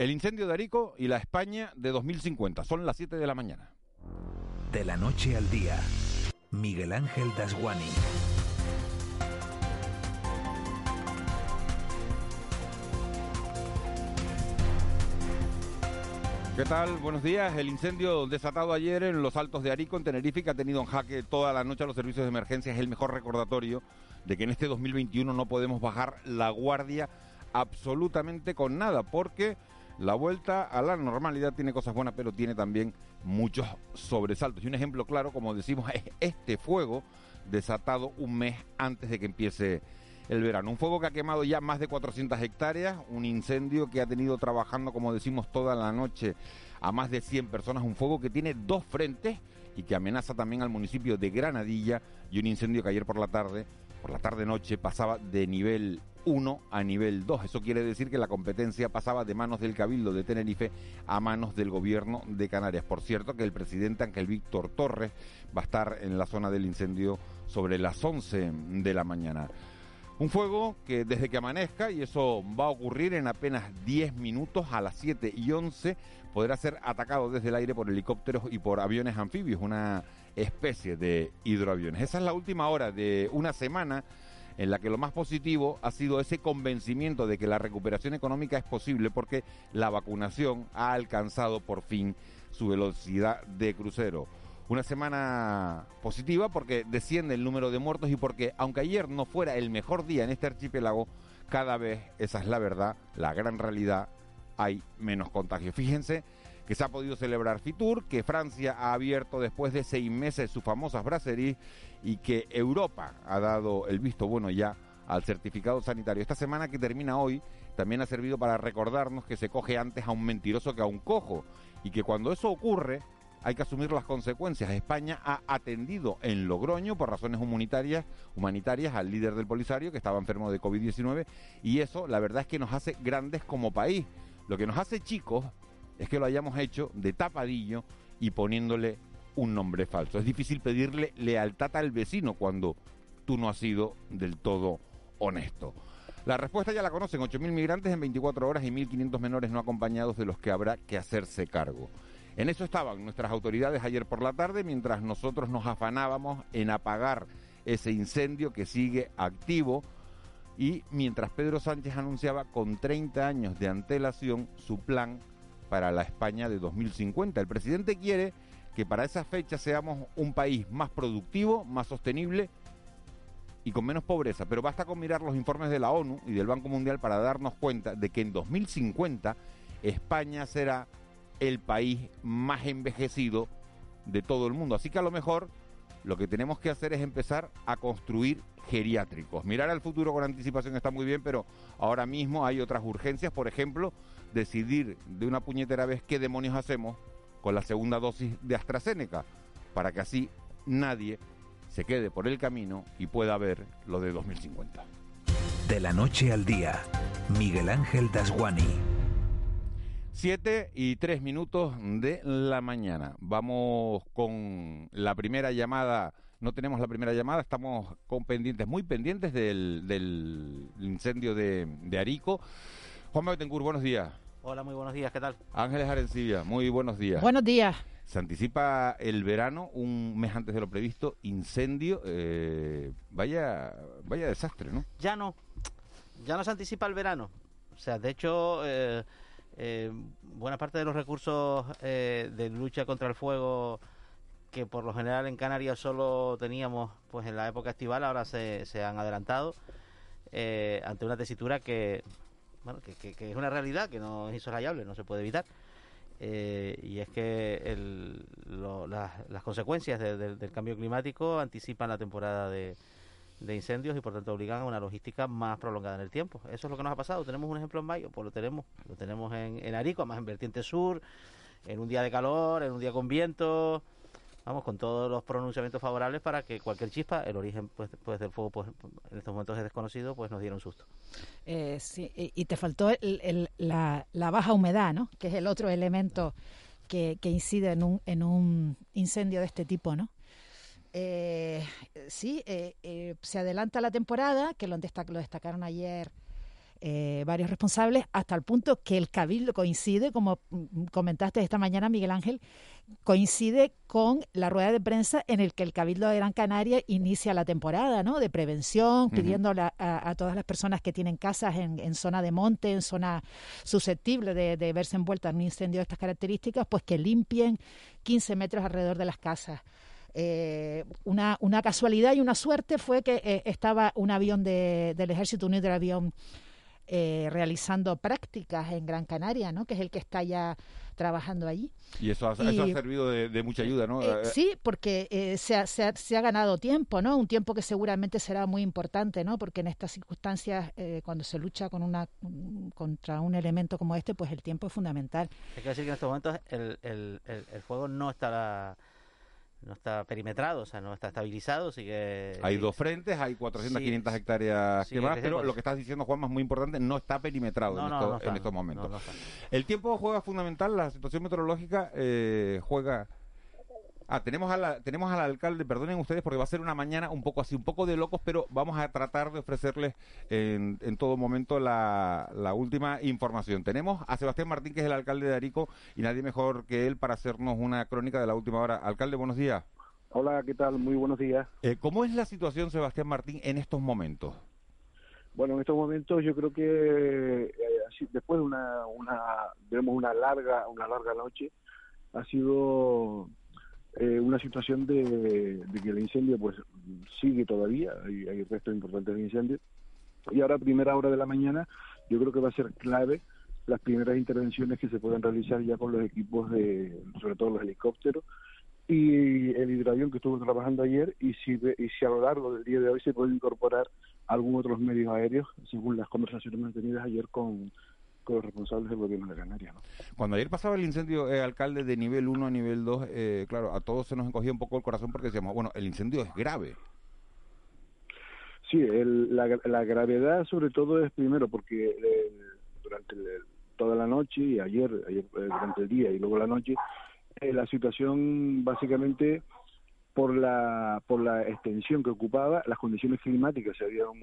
El incendio de Arico y la España de 2050. Son las 7 de la mañana. De la noche al día, Miguel Ángel Dasguani. ¿Qué tal? Buenos días. El incendio desatado ayer en los Altos de Arico, en Tenerife, que ha tenido en jaque toda la noche a los servicios de emergencia, es el mejor recordatorio de que en este 2021 no podemos bajar la guardia absolutamente con nada, porque la vuelta a la normalidad tiene cosas buenas, pero tiene también muchos sobresaltos. Y un ejemplo claro, como decimos, es este fuego desatado un mes antes de que empiece el verano. Un fuego que ha quemado ya más de 400 hectáreas, un incendio que ha tenido trabajando, como decimos, toda la noche a más de 100 personas, un fuego que tiene dos frentes y que amenaza también al municipio de Granadilla y un incendio que ayer por la tarde, por la tarde-noche, pasaba de nivel 1 a nivel 2. Eso quiere decir que la competencia pasaba de manos del Cabildo de Tenerife a manos del gobierno de Canarias. Por cierto que el presidente Ángel Víctor Torres va a estar en la zona del incendio sobre las 11 de la mañana. Un fuego que desde que amanezca, y eso va a ocurrir en apenas 10 minutos a las 7 y 11, podrá ser atacado desde el aire por helicópteros y por aviones anfibios, una especie de hidroaviones. Esa es la última hora de una semana en la que lo más positivo ha sido ese convencimiento de que la recuperación económica es posible porque la vacunación ha alcanzado por fin su velocidad de crucero. Una semana positiva porque desciende el número de muertos y porque aunque ayer no fuera el mejor día en este archipiélago, cada vez, esa es la verdad, la gran realidad, hay menos contagios. Fíjense que se ha podido celebrar Fitur, que Francia ha abierto después de seis meses sus famosas brasseries y que Europa ha dado el visto bueno ya al certificado sanitario. Esta semana que termina hoy también ha servido para recordarnos que se coge antes a un mentiroso que a un cojo y que cuando eso ocurre hay que asumir las consecuencias. España ha atendido en Logroño por razones humanitarias, humanitarias al líder del Polisario que estaba enfermo de COVID-19 y eso la verdad es que nos hace grandes como país. Lo que nos hace chicos es que lo hayamos hecho de tapadillo y poniéndole un nombre falso. Es difícil pedirle lealtad al vecino cuando tú no has sido del todo honesto. La respuesta ya la conocen, 8.000 migrantes en 24 horas y 1.500 menores no acompañados de los que habrá que hacerse cargo. En eso estaban nuestras autoridades ayer por la tarde, mientras nosotros nos afanábamos en apagar ese incendio que sigue activo y mientras Pedro Sánchez anunciaba con 30 años de antelación su plan para la España de 2050. El presidente quiere que para esa fecha seamos un país más productivo, más sostenible y con menos pobreza, pero basta con mirar los informes de la ONU y del Banco Mundial para darnos cuenta de que en 2050 España será el país más envejecido de todo el mundo. Así que a lo mejor lo que tenemos que hacer es empezar a construir geriátricos. Mirar al futuro con anticipación está muy bien, pero ahora mismo hay otras urgencias, por ejemplo, decidir de una puñetera vez qué demonios hacemos con la segunda dosis de AstraZeneca, para que así nadie se quede por el camino y pueda ver lo de 2050. De la noche al día, Miguel Ángel Dasguani. Siete y tres minutos de la mañana. Vamos con la primera llamada. No tenemos la primera llamada, estamos con pendientes, muy pendientes del, incendio de, Arico. Juan Betancourt, buenos días. Hola, muy buenos días, ¿qué tal? Ángeles Arencibia, muy buenos días. Buenos días. Se anticipa el verano, un mes antes de lo previsto, incendio. Eh, vaya, vaya desastre, ¿no? Ya no, ya no se anticipa el verano. O sea, de hecho, eh, eh, buena parte de los recursos eh, de lucha contra el fuego que por lo general en Canarias solo teníamos pues en la época estival ahora se, se han adelantado eh, ante una tesitura que bueno que, que, es una realidad que no es insoslayable no se puede evitar y es que el, las consecuencias del cambio climático anticipan la temporada de, de incendios y por tanto obligan a una logística más prolongada en el tiempo. Eso es lo que nos ha pasado. Tenemos un ejemplo en mayo, pues lo tenemos, lo tenemos en, en Arico, además en vertiente sur, en un día de calor, en un día con viento, vamos, con todos los pronunciamientos favorables para que cualquier chispa, el origen pues, pues del fuego pues en estos momentos es desconocido, pues nos diera un susto. Eh, sí, y te faltó la, la, baja humedad, ¿no? Que es el otro elemento que, que incide en un, en un incendio de este tipo, ¿no? Eh, sí, eh, eh, se adelanta la temporada, que lo, destacaron ayer eh, varios responsables, hasta el punto que el Cabildo coincide, como mm, comentaste esta mañana, Miguel Ángel, coincide con la rueda de prensa en el que el Cabildo de Gran Canaria inicia la temporada ¿no? de prevención, pidiendo a, todas las personas que tienen casas en, zona de monte, en zona susceptible de, verse envuelta en un incendio de estas características, pues que limpien 15 metros alrededor de las casas. Eh, una, una, casualidad y una suerte fue que eh, estaba un avión de, del Ejército Unido, el avión eh, realizando prácticas en Gran Canaria, ¿no? que es el que está ya trabajando allí. Y eso ha, servido de, mucha ayuda, ¿no? Eh, sí, porque eh, se, ha, se, ha, ganado tiempo, ¿no? Un tiempo que seguramente será muy importante, ¿no? Porque en estas circunstancias, cuando se lucha con una contra un elemento como este, pues el tiempo es fundamental. Hay que decir que en estos momentos el, el, el, el fuego no estará no está perimetrado, o sea, no está estabilizado, sigue... Hay dos frentes, hay 400, 500 hectáreas que más, pero lo que estás diciendo, Juan, es muy importante, no está perimetrado en, estos momentos. el tiempo juega fundamental, la situación meteorológica eh, juega Ah, tenemos, a la, tenemos al alcalde, perdonen ustedes porque va a ser una mañana un poco así, un poco de locos, pero vamos a tratar de ofrecerles en, en todo momento la, la, última información. Tenemos a Sebastián Martín, que es el alcalde de Arico, y nadie mejor que él para hacernos una crónica de la última hora. Alcalde, buenos días. Hola, ¿qué tal? Muy buenos días. Eh, ¿Cómo es la situación, Sebastián Martín, en estos momentos? Bueno, en estos momentos yo creo que eh, después de una, una, una larga, una larga noche, ha sido eh, una situación de, que el incendio pues sigue todavía, hay, hay restos importantes de incendio, y ahora primera hora de la mañana yo creo que va a ser clave las primeras intervenciones que se puedan realizar ya con los equipos de, sobre todo los helicópteros, y el hidroavión que estuvo trabajando ayer y si, y si a lo largo del día de hoy se puede incorporar algún otros medios aéreos según las conversaciones mantenidas ayer con, los responsables del gobierno de Canarias. Cuando ayer pasaba el incendio, eh, alcalde, de nivel 1 a nivel 2, eh, claro, a todos se nos encogía un poco el corazón porque decíamos, bueno, el incendio es grave. Sí, la, gravedad sobre todo es primero porque eh, durante toda la noche y ayer, ayer durante el día y luego la noche, la situación básicamente por la por la extensión que ocupaba, las condiciones climáticas, había un,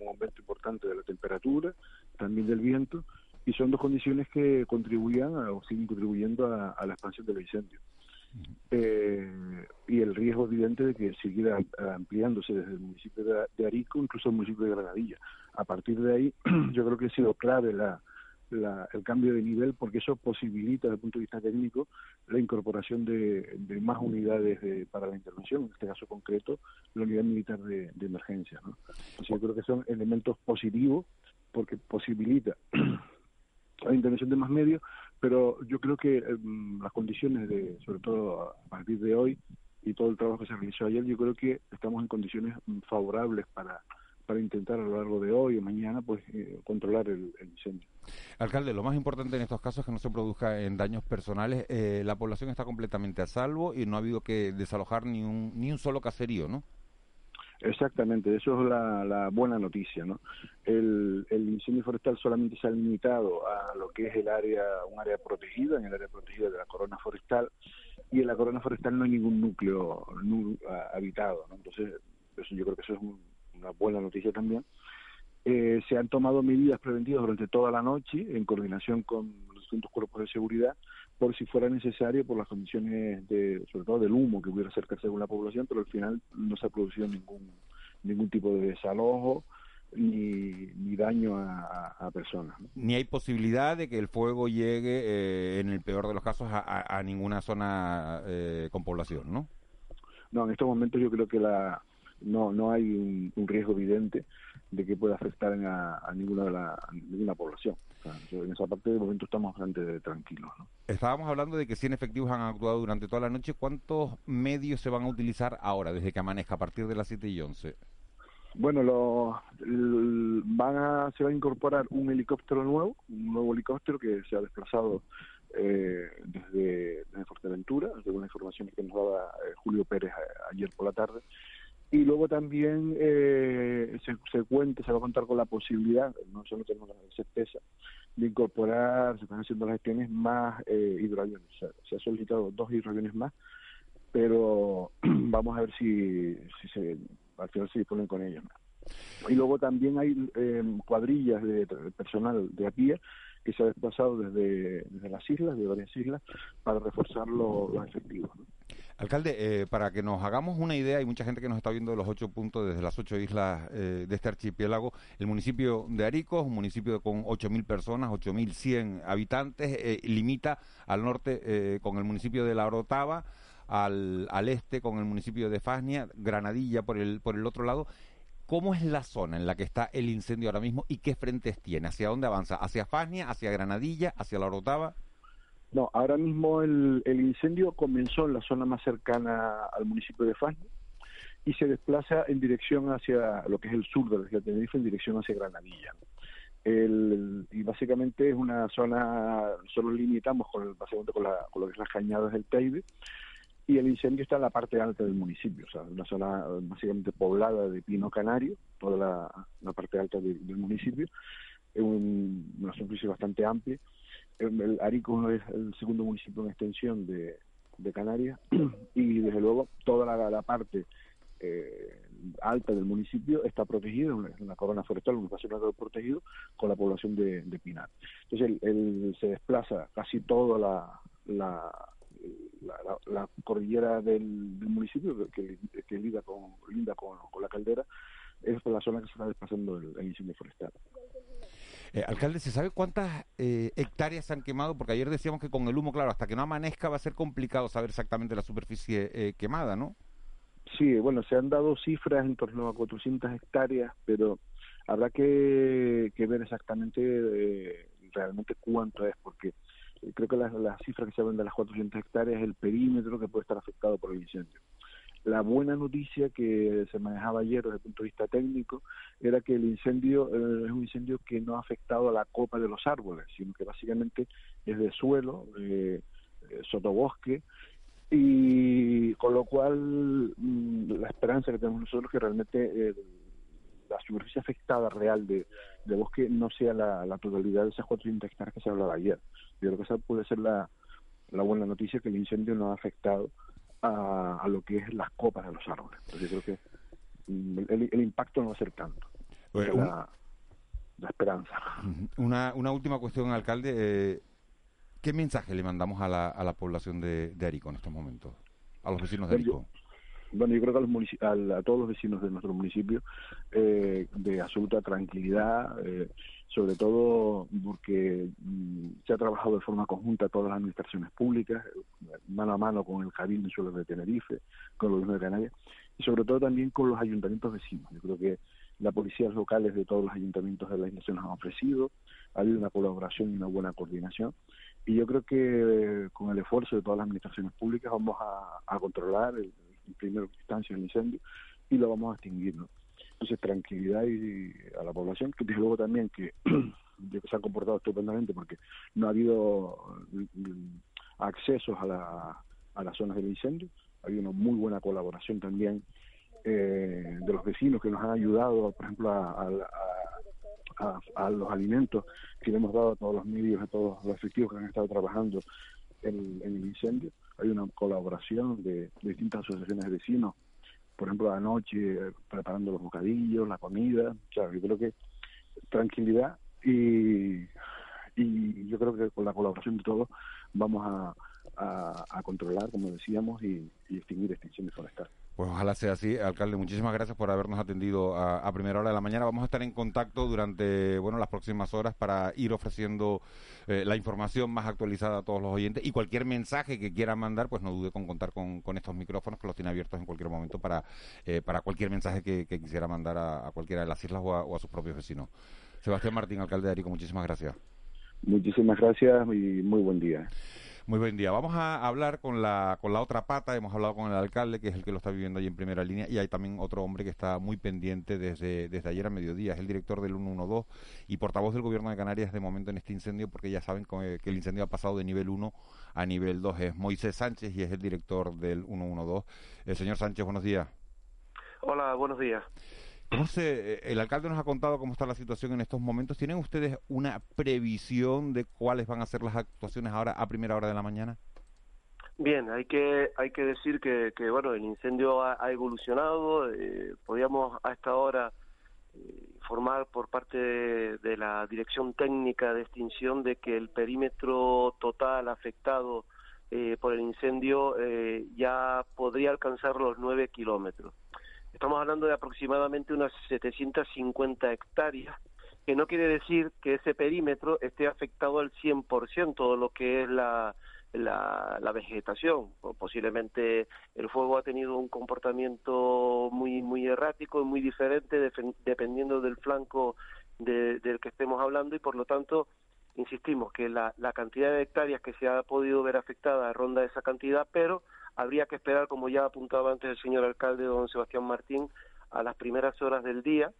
un aumento importante de la temperatura, también del viento, y son dos condiciones que contribuían o siguen contribuyendo a, la expansión del incendio. Eh, y el riesgo evidente de que siguiera ampliándose desde el municipio de, Arico, incluso el municipio de Granadilla. A partir de ahí, yo creo que ha sido clave la, el cambio de nivel porque eso posibilita desde el punto de vista técnico la incorporación de, más unidades para la intervención, en este caso concreto la unidad militar de, emergencia. ¿no? yo creo que son elementos positivos porque posibilita la intervención de más medios, pero yo creo que em, las condiciones de, sobre todo a partir de hoy y todo el trabajo que se realizó ayer, yo creo que estamos en condiciones mm, favorables para para intentar a lo largo de hoy o mañana pues eh, controlar el, incendio. Alcalde, lo más importante en estos casos es que no se produzca en daños personales. Eh, la población está completamente a salvo y no ha habido que desalojar ni un, ni un solo caserío, ¿no? Exactamente, eso es la, buena noticia, ¿no? El, incendio forestal solamente se ha limitado a lo que es el área, un área protegida, en el área protegida de la corona forestal, y en la corona forestal no hay ningún núcleo habitado, ¿no? Entonces, eso, yo creo que eso es una buena noticia también. Eh, se han tomado medidas preventivas durante toda la noche en coordinación con los distintos cuerpos de seguridad por si fuera necesario por las condiciones de sobre todo del humo que pudiera acercarse con la población pero al final no se ha producido ningún ningún tipo de desalojo ni, ni daño a, personas ni hay posibilidad de que el fuego llegue eh, en el peor de los casos a, ninguna zona eh, con población no no en estos momentos yo creo que la no no hay un, riesgo evidente de que pueda afectar a, ninguna de la ninguna población en esa parte de momento estamos bastante tranquilos. Estábamos hablando de que 100 efectivos han actuado durante toda la noche. ¿Cuántos medios se van a utilizar ahora, desde que amanezca, a partir de las 7 y 11? Bueno, lo, van a, se va a incorporar un helicóptero nuevo, un nuevo helicóptero que se ha desplazado eh, desde, desde, Fuerteventura, según la información que nos daba eh, Julio Pérez ayer por la tarde, y luego también eh, se, cuenta, se va a contar con la posibilidad, no solo tenemos la certeza, de incorporar, se están haciendo las gestiones más eh, hidroaviones. se ha solicitado dos hidroaviones más, pero vamos a ver si, si se, al final se disponen con ellos. Y luego también hay eh, cuadrillas de personal de APIA que se ha desplazado desde, desde las islas, de varias islas, para reforzar los efectivos. Alcalde, eh, para que nos hagamos una idea, hay mucha gente que nos está viendo de los ocho puntos, desde las ocho islas eh, de este archipiélago. El municipio de Arico es un municipio con 8.000 personas, 8.100 habitantes, eh, limita al norte con el municipio de La Orotava, al, al este con el municipio de Fasnia, Granadilla por el, por el otro lado. ¿Cómo es la zona en la que está el incendio ahora mismo y qué frentes tiene? ¿Hacia dónde avanza? ¿Hacia Fasnia, hacia Granadilla, hacia La Orotava? No, ahora mismo el, incendio comenzó en la zona más cercana al municipio de Fasnia y se desplaza en dirección hacia lo que es el sur de la isla de Tenerife, en dirección hacia Granadilla. y básicamente es una zona, solo limitamos con, básicamente con, la, con lo que es las cañadas del Teide, y el incendio está en la parte alta del municipio, o sea, una zona básicamente poblada de pino canario, toda la, parte alta del municipio, es una superficie bastante amplia el, Arico es el segundo municipio en extensión de, Canarias y desde luego toda la, parte eh, alta del municipio está protegida, una corona forestal, un espacio natural protegido con la población de, de Pinar. Entonces él, se desplaza casi toda la, la, cordillera del, municipio que, que, con, linda con, la caldera, es la zona que se está desplazando el, el incendio forestal. Eh, alcalde, ¿se sabe cuántas eh, hectáreas se han quemado? Porque ayer decíamos que con el humo, claro, hasta que no amanezca va a ser complicado saber exactamente la superficie eh, quemada, ¿no? Sí, bueno, se han dado cifras en torno a 400 hectáreas, pero habrá que, ver exactamente realmente cuánto es, porque creo que las, cifras que se hablan de las 400 hectáreas es el perímetro que puede estar afectado por el incendio. La buena noticia que se manejaba ayer desde el punto de vista técnico era que el incendio eh, es un incendio que no ha afectado a la copa de los árboles, sino que básicamente es de suelo, eh, sotobosque, y con lo cual mm, la esperanza que tenemos nosotros es que realmente eh, la superficie afectada real de, bosque no sea la, totalidad de esas 400 hectáreas que se hablaba ayer. Yo creo que esa puede ser la buena noticia que el incendio no ha afectado a, lo que es las copas de los árboles. Entonces yo creo que mm, el, impacto no va a ser tanto. la, esperanza. Una, una última cuestión, alcalde. Eh, ¿Qué mensaje le mandamos a la, a la población de, de Arico en estos momentos? A los vecinos de Arico. Bueno, yo creo que a, a, todos los vecinos de nuestro municipio eh, de absoluta tranquilidad, eh, sobre todo porque mm, se ha trabajado de forma conjunta todas las administraciones públicas, mano a mano con el Cabildo de Tenerife, con el Gobierno de Canarias, y sobre todo también con los ayuntamientos vecinos. Yo creo que las policías locales de todos los ayuntamientos de la isla nos han ofrecido, ha habido una colaboración y una buena coordinación, y yo creo que eh, con el esfuerzo de todas las administraciones públicas vamos a, controlar el, en primera instancia el incendio y lo vamos a extinguir. Entonces, tranquilidad y, a la población, que desde luego también que, se han comportado estupendamente porque no ha habido mm, accesos a, la, a las zonas del incendio, ha habido una muy buena colaboración también eh, de los vecinos que nos han ayudado, por ejemplo, a, a, los alimentos que le hemos dado a todos los medios, a todos los efectivos que han estado trabajando en el incendio hay una colaboración de, distintas asociaciones de vecinos, por ejemplo, anoche eh, preparando los bocadillos, la comida, o sea, yo creo que tranquilidad y, y yo creo que con la colaboración de todos vamos a, a, controlar, como decíamos, y extinguir extinciones forestales. Pues ojalá sea así. Alcalde, muchísimas gracias por habernos atendido a, primera hora de la mañana. Vamos a estar en contacto durante bueno las próximas horas para ir ofreciendo eh, la información más actualizada a todos los oyentes y cualquier mensaje que quieran mandar, pues no dude con contar con, estos micrófonos que los tiene abiertos en cualquier momento para, eh, para cualquier mensaje que, quisiera mandar a, cualquiera de las islas o a, sus propios vecinos. Sebastián Martín, alcalde de Arico, muchísimas gracias. Muchísimas gracias y muy buen día. Muy buen día. Vamos a hablar con la, con la otra pata. Hemos hablado con el alcalde, que es el que lo está viviendo ahí en primera línea, y hay también otro hombre que está muy pendiente desde, desde ayer a mediodía. Es el director del 112 y portavoz del Gobierno de Canarias de momento en este incendio, porque ya saben que el incendio ha pasado de nivel 1 a nivel 2. Es Moisés Sánchez y es el director del 112. El eh, señor Sánchez, buenos días. Hola, buenos días. ¿Cómo se, eh, el alcalde nos ha contado cómo está la situación en estos momentos. ¿Tienen ustedes una previsión de cuáles van a ser las actuaciones ahora a primera hora de la mañana? Bien, hay que hay que decir que, que bueno el incendio ha, evolucionado. Eh, podíamos a esta hora informar por parte de, la Dirección Técnica de Extinción de que el perímetro total afectado eh, por el incendio eh, ya podría alcanzar los 9 kilómetros. Estamos hablando de aproximadamente unas 750 hectáreas, que no quiere decir que ese perímetro esté afectado al 100%, todo lo que es la, la, vegetación. Posiblemente el fuego ha tenido un comportamiento muy, muy errático y muy diferente dependiendo del flanco del que estemos hablando y por lo tanto insistimos que la, la cantidad de hectáreas que se ha podido ver afectada ronda esa cantidad, pero habría que esperar, como ya apuntaba antes el señor alcalde don Sebastián Martín, a las primeras horas del día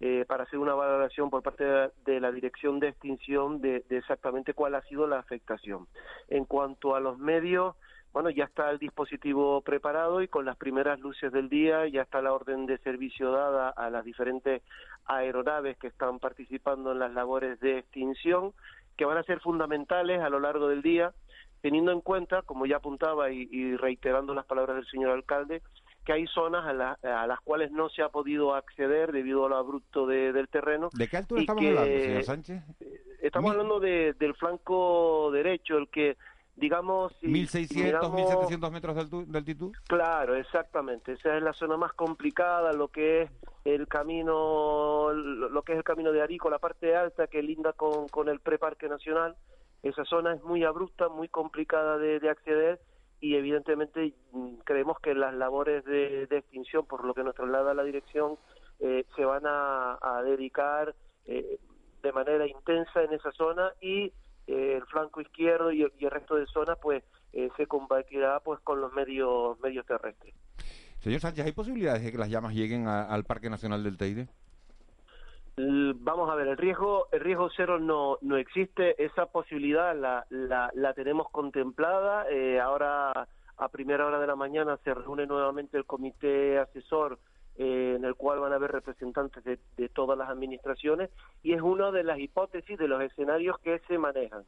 eh, para hacer una valoración por parte de la, Dirección de Extinción de, exactamente cuál ha sido la afectación. En cuanto a los medios, bueno, ya está el dispositivo preparado y con las primeras luces del día ya está la orden de servicio dada a las diferentes aeronaves que están participando en las labores de extinción, que van a ser fundamentales a lo largo del día, teniendo en cuenta, como ya apuntaba y reiterando las palabras del señor alcalde, que hay zonas a, las cuales no se ha podido acceder debido a lo abrupto del terreno. ¿De qué altura estamos hablando, señor Sánchez? Eh, estamos hablando del flanco derecho, el que, digamos... Si 1.600, 1.700 metros del, del altitud. Claro, exactamente. Esa es la zona más complicada, lo que es el camino, lo que es el camino de Arico, la parte alta que linda con, con el preparque nacional. Esa zona es muy abrupta, muy complicada de, de acceder y evidentemente mm, creemos que las labores de, extinción, por lo que nos traslada la dirección, eh, se van a, dedicar eh, de manera intensa en esa zona y eh, el flanco izquierdo y, el resto de zonas pues se combatirá pues con los medios medios terrestres. Señor Sánchez, ¿hay posibilidades de que las llamas lleguen al Parque Nacional del Teide? Vamos a ver, el riesgo, el riesgo cero no, no existe, esa posibilidad la, la, la tenemos contemplada. Eh, ahora, a primera hora de la mañana, se reúne nuevamente el comité asesor eh, en el cual van a haber representantes de, de, todas las administraciones y es una de las hipótesis de los escenarios que se manejan.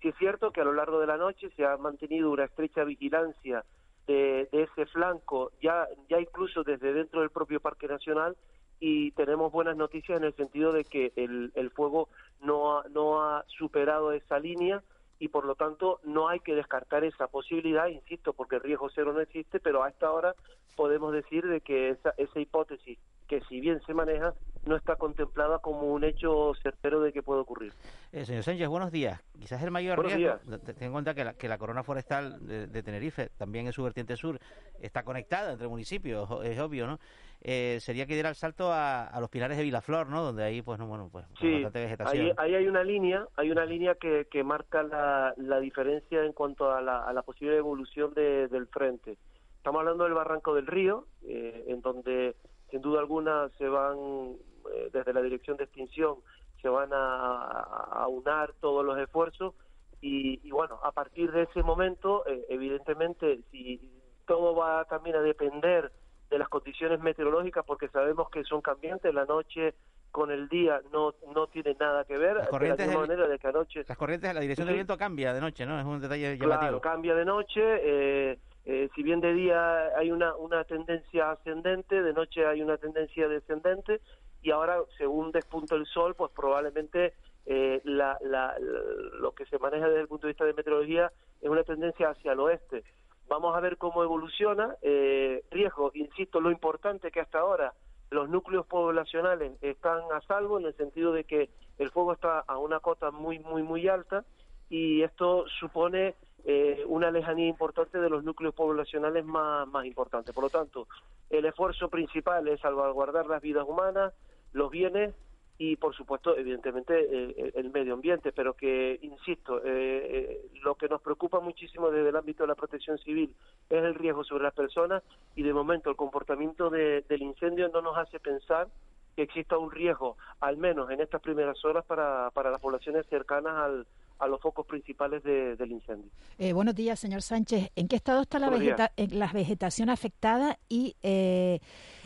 Si es cierto que a lo largo de la noche se ha mantenido una estrecha vigilancia de, de ese flanco, ya, ya incluso desde dentro del propio Parque Nacional, y tenemos buenas noticias en el sentido de que el, el fuego no ha, no ha superado esa línea y por lo tanto no hay que descartar esa posibilidad, insisto, porque el riesgo cero no existe, pero a esta hora podemos decir de que esa, esa hipótesis, que si bien se maneja, no está contemplada como un hecho certero de que puede ocurrir. Eh, señor Sánchez, buenos días. Quizás el mayor riesgo, ten en cuenta que la, que la corona forestal de, Tenerife, también en su vertiente sur, está conectada entre municipios, es obvio, ¿no? Eh, sería que diera el salto a, los pilares de Vilaflor, ¿no? Donde ahí, pues, no, bueno, pues, sí, Ahí, ahí, hay una línea, hay una línea que, que marca la, la diferencia en cuanto a la, a la posible evolución de, del frente. Estamos hablando del Barranco del Río, eh, en donde sin duda alguna se van eh, desde la dirección de extinción se van a, a unar todos los esfuerzos y, bueno, a partir de ese momento, eh, evidentemente, si todo va también a depender de las condiciones meteorológicas, porque sabemos que son cambiantes, la noche con el día no no tiene nada que ver. Las corrientes, de, manera de que anoche... Las corrientes, la dirección del viento cambia de noche, ¿no? Es un detalle llamativo. Claro, cambia de noche. Eh, eh, si bien de día hay una, una tendencia ascendente, de noche hay una tendencia descendente y ahora según despunta el sol, pues probablemente eh, la, la, lo que se maneja desde el punto de vista de meteorología es una tendencia hacia el oeste. Vamos a ver cómo evoluciona. Eh, riesgo, insisto, lo importante que hasta ahora los núcleos poblacionales están a salvo en el sentido de que el fuego está a una cota muy, muy, muy alta y esto supone eh, una lejanía importante de los núcleos poblacionales más, más importantes. Por lo tanto, el esfuerzo principal es salvaguardar las vidas humanas, los bienes y, por supuesto, evidentemente, eh, el medio ambiente, pero que, insisto, eh, lo que nos preocupa muchísimo desde el ámbito de la protección civil es el riesgo sobre las personas y, de momento, el comportamiento del incendio no nos hace pensar que exista un riesgo, al menos en estas primeras horas, para, para las poblaciones cercanas al, a los focos principales del incendio. Eh, buenos días, señor Sánchez. ¿En qué estado está la, vegeta la vegetación afectada? Y eh,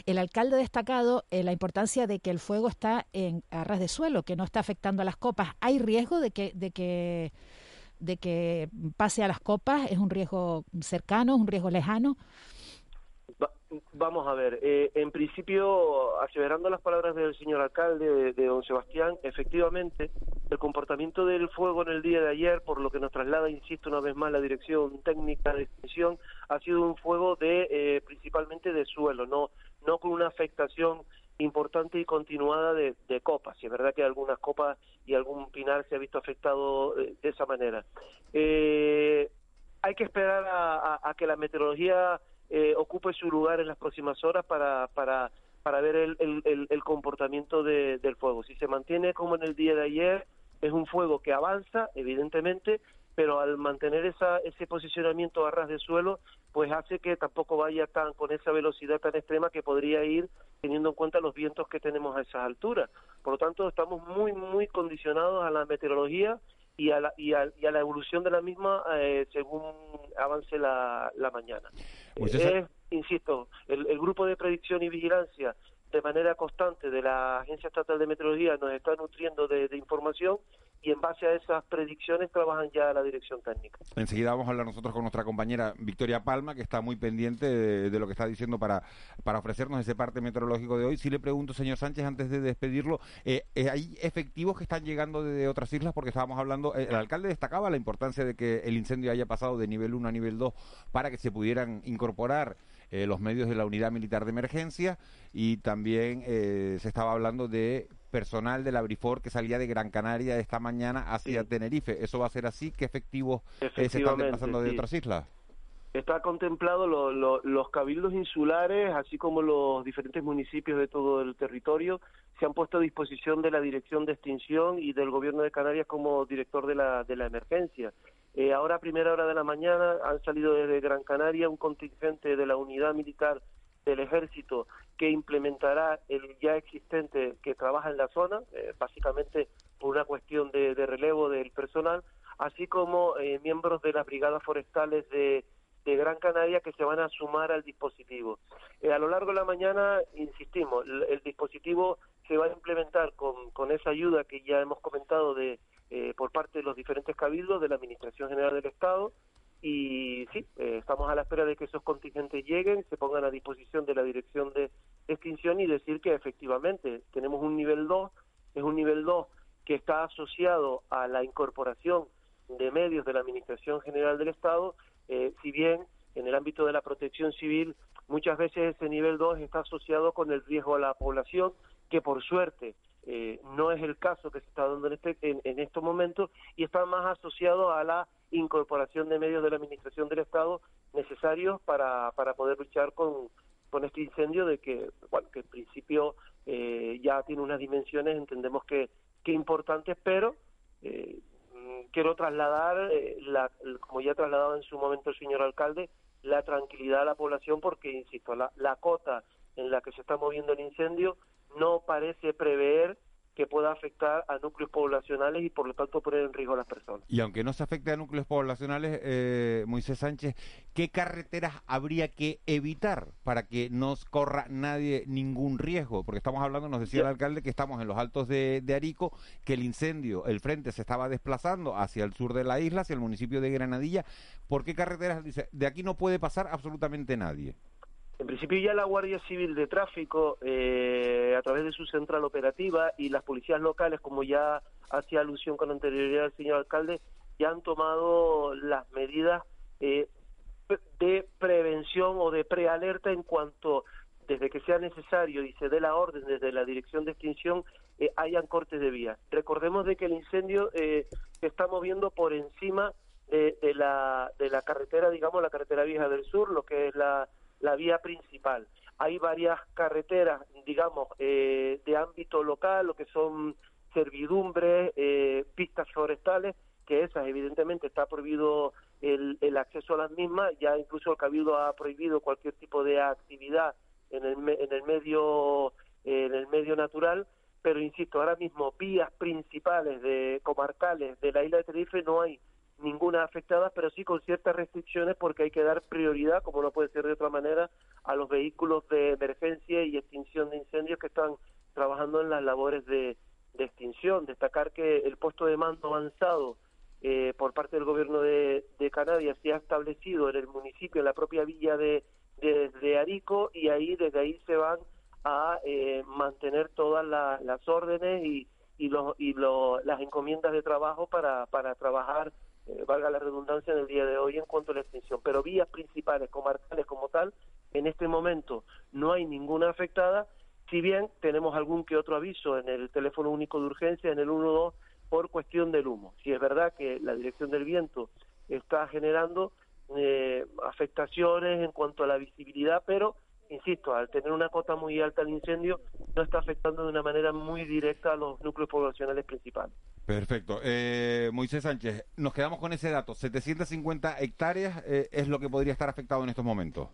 el alcalde ha destacado eh, la importancia de que el fuego está en arras de suelo, que no está afectando a las copas. ¿Hay riesgo de que, de que, de que pase a las copas? ¿Es un riesgo cercano, es un riesgo lejano? Vamos a ver, eh, en principio, aseverando las palabras del señor alcalde de, don Sebastián, efectivamente, el comportamiento del fuego en el día de ayer, por lo que nos traslada, insisto una vez más, la dirección técnica de extinción, ha sido un fuego de eh, principalmente de suelo, no, no con una afectación importante y continuada de, copas. Y es verdad que algunas copas y algún pinar se ha visto afectado eh, de esa manera. hay que esperar a que la meteorología eh, ocupe su lugar en las próximas horas para, para, para ver el, el, el comportamiento de, del fuego. Si se mantiene como en el día de ayer, es un fuego que avanza, evidentemente, pero al mantener esa, ese posicionamiento a ras de suelo, pues hace que tampoco vaya tan con esa velocidad tan extrema que podría ir teniendo en cuenta los vientos que tenemos a esas alturas. Por lo tanto, estamos muy, muy condicionados a la meteorología y a la, y a, la evolución de la misma eh, según avance la, la mañana. Pues insisto, el, grupo de predicción y vigilancia de manera constante de la Agencia Estatal de Meteorología nos está nutriendo de, información y en base a esas predicciones trabajan ya la dirección técnica. Enseguida vamos a hablar nosotros con nuestra compañera Victoria Palma, que está muy pendiente de, lo que está diciendo para, para ofrecernos ese parte meteorológico de hoy. Si le pregunto, señor Sánchez, antes de despedirlo, eh, eh, ¿hay efectivos que están llegando de otras islas? Porque estábamos hablando, eh, el alcalde destacaba la importancia de que el incendio haya pasado de nivel 1 a nivel 2 para que se pudieran incorporar los medios de la unidad militar de emergencia y también eh, se estaba hablando de personal de la Brifor que salía de Gran Canaria esta mañana hacia Tenerife. ¿Eso va a ser así? ¿Qué efectivos eh, se están desplazando de otras islas? Está contemplado los cabildos insulares, así como los diferentes municipios de todo el territorio, se han puesto a disposición de la Dirección de Extinción y del Gobierno de Canarias como director de la, de la emergencia. Eh, ahora a primera hora de la mañana han salido desde Gran Canaria un contingente de la unidad militar del ejército que implementará el ya existente que trabaja en la zona, eh, básicamente por una cuestión de, relevo del personal, así como eh, miembros de las brigadas forestales de, Gran Canaria que se van a sumar al dispositivo. a lo largo de la mañana, insistimos, el, dispositivo se va a implementar con, con esa ayuda que ya hemos comentado de eh, por parte de los diferentes cabildos de la Administración General del Estado y sí, eh, estamos a la espera de que esos contingentes lleguen, se pongan a disposición de la Dirección de Extinción y decir que efectivamente tenemos un nivel 2, es un nivel 2 que está asociado a la incorporación de medios de la Administración General del Estado, eh, si bien en el ámbito de la protección civil muchas veces ese nivel 2 está asociado con el riesgo a la población, que por suerte eh, no es el caso que se está dando en, este, en, estos momentos y está más asociado a la incorporación de medios de la Administración del Estado necesarios para, para poder luchar con, con este incendio de que, bueno, que en principio eh, ya tiene unas dimensiones, entendemos que, que importantes, pero eh, quiero trasladar, la, como ya trasladaba en su momento el señor alcalde, la tranquilidad a la población porque, insisto, la, la cota en la que se está moviendo el incendio no parece prever que pueda afectar a núcleos poblacionales y por lo tanto poner en riesgo a las personas. Y aunque no se afecte a núcleos poblacionales, eh, Moisés Sánchez, ¿qué carreteras habría que evitar para que no corra nadie ningún riesgo? Porque estamos hablando, nos decía el alcalde, que estamos en los altos de, de, Arico, que el incendio, el frente se estaba desplazando hacia el sur de la isla, hacia el municipio de Granadilla. ¿Por qué carreteras? Dice, de aquí no puede pasar absolutamente nadie. En principio ya la Guardia Civil de Tráfico, eh, a través de su central operativa y las policías locales, como ya hacía alusión con anterioridad el señor alcalde, ya han tomado las medidas eh, de prevención o de prealerta en cuanto desde que sea necesario y se dé la orden desde la dirección de extinción eh, hayan cortes de vía. Recordemos de que el incendio se está moviendo por encima de, la, de la carretera, digamos, la carretera vieja del sur, lo que es la la vía principal. Hay varias carreteras, digamos, eh, de ámbito local, lo que son servidumbres, eh, pistas forestales, que esas evidentemente está prohibido el, el, acceso a las mismas, ya incluso el Cabildo ha prohibido cualquier tipo de actividad en el, en el medio en el medio natural, pero insisto, ahora mismo vías principales de comarcales de la isla de Tenerife no hay ninguna afectada, pero sí con ciertas restricciones porque hay que dar prioridad, como no puede ser de otra manera, a los vehículos de emergencia y extinción de incendios que están trabajando en las labores de, extinción. Destacar que el puesto de mando avanzado eh, por parte del gobierno de, Canarias se ha establecido en el municipio, en la propia villa de desde Arico y ahí desde ahí se van a eh, mantener todas las órdenes y, y, los, y las encomiendas de trabajo para, para trabajar, eh, valga la redundancia, en el día de hoy en cuanto a la extinción. Pero vías principales, comarcales como tal, en este momento no hay ninguna afectada, si bien tenemos algún que otro aviso en el teléfono único de urgencia, en el 12, por cuestión del humo. Si es verdad que la dirección del viento está generando eh, afectaciones en cuanto a la visibilidad, pero insisto, al tener una cota muy alta el incendio, no está afectando de una manera muy directa a los núcleos poblacionales principales. Perfecto. Eh, Moisés Sánchez, nos quedamos con ese dato. 750 hectáreas eh, es lo que podría estar afectado en estos momentos.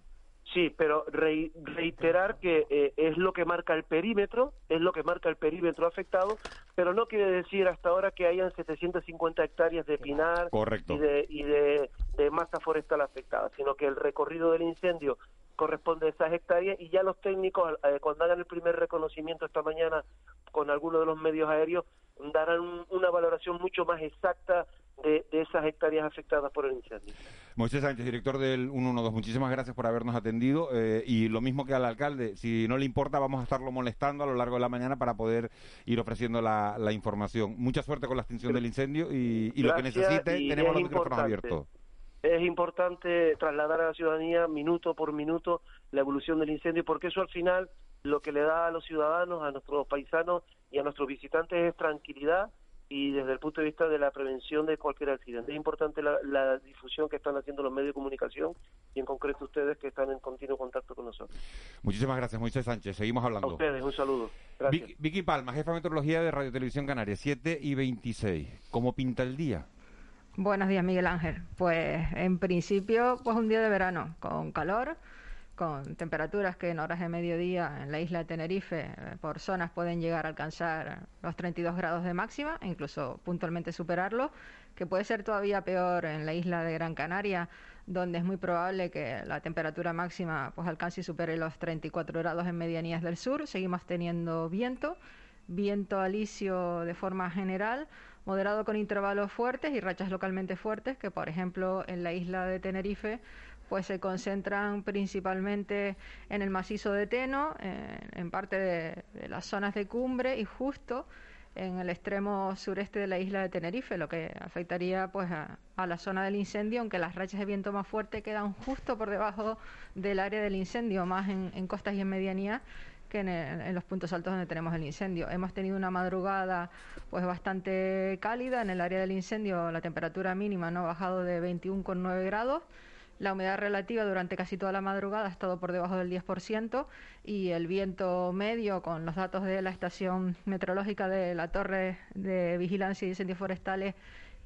Sí, pero reiterar que eh, es lo que marca el perímetro, es lo que marca el perímetro afectado, pero no quiere decir hasta ahora que hayan 750 hectáreas de pinar y, de, y de, de masa forestal afectada, sino que el recorrido del incendio corresponde a esas hectáreas y ya los técnicos eh, cuando hagan el primer reconocimiento esta mañana con algunos de los medios aéreos darán una valoración mucho más exacta de, esas hectáreas afectadas por el incendio. Moisés Sánchez, director del 112, muchísimas gracias por habernos atendido eh, y lo mismo que al alcalde, si no le importa vamos a estarlo molestando a lo largo de la mañana para poder ir ofreciendo la, información. Mucha suerte con la extinción del incendio y, lo que necesite, tenemos los micrófonos abiertos es importante trasladar a la ciudadanía minuto por minuto la evolución del incendio, porque eso al final lo que le da a los ciudadanos, a nuestros paisanos y a nuestros visitantes es tranquilidad y desde el punto de vista de la prevención de cualquier accidente. Es importante la, difusión que están haciendo los medios de comunicación y en concreto ustedes que están en continuo contacto con nosotros. Muchísimas gracias, Moisés Sánchez. Seguimos hablando. A ustedes, un saludo. Gracias. Vicky, Palma, jefa de meteorología de Radio Televisión Canaria, 7 y 26. ¿Cómo pinta el día? Buenos días, Miguel Ángel. Pues en principio, pues un día de verano, con calor, con temperaturas que en horas de mediodía en la isla de Tenerife eh, por zonas pueden llegar a alcanzar los 32 grados de máxima, incluso puntualmente superarlo, que puede ser todavía peor en la isla de Gran Canaria, donde es muy probable que la temperatura máxima pues alcance y supere los 34 grados en medianías del sur. Seguimos teniendo viento, viento alisio de forma general moderado con intervalos fuertes y rachas localmente fuertes, que por ejemplo en la isla de Tenerife pues se concentran principalmente en el macizo de Teno, en parte de, las zonas de cumbre y justo en el extremo sureste de la isla de Tenerife, lo que afectaría pues a, la zona del incendio, aunque las rachas de viento más fuertes quedan justo por debajo del área del incendio, más en, en costas y en medianías, en, los puntos altos donde tenemos el incendio. Hemos tenido una madrugada pues bastante cálida en el área del incendio, la temperatura mínima no ha bajado de 21,9 grados. La humedad relativa durante casi toda la madrugada ha estado por debajo del 10% y el viento medio, con los datos de la estación meteorológica de la Torre de Vigilancia y Incendios Forestales,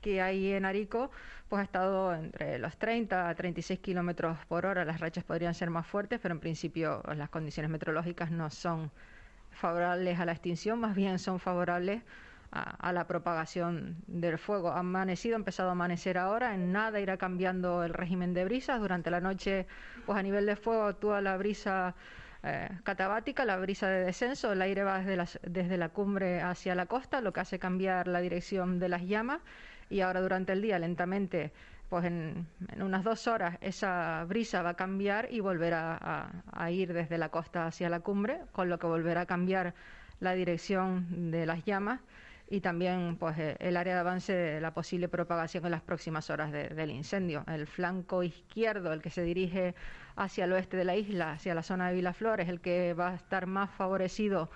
que hay en Arico, pues ha estado entre los 30 a 36 kilómetros por hora. Las rachas podrían ser más fuertes, pero en principio las condiciones meteorológicas no son favorables a la extinción, más bien son favorables a, la propagación del fuego. Ha amanecido, ha empezado a amanecer ahora, en nada irá cambiando el régimen de brisas. Durante la noche, pues a nivel de fuego actúa la brisa eh, catabática, la brisa de descenso, el aire va desde desde la cumbre hacia la costa, lo que hace cambiar la dirección de las llamas y ahora durante el día lentamente pues en, unas dos horas esa brisa va a cambiar y volverá a, ir desde la costa hacia la cumbre, con lo que volverá a cambiar la dirección de las llamas y también pues eh, el área de avance de la posible propagación en las próximas horas del incendio. El flanco izquierdo, el que se dirige hacia el oeste de la isla, hacia la zona de Vilaflores, el que va a estar más favorecido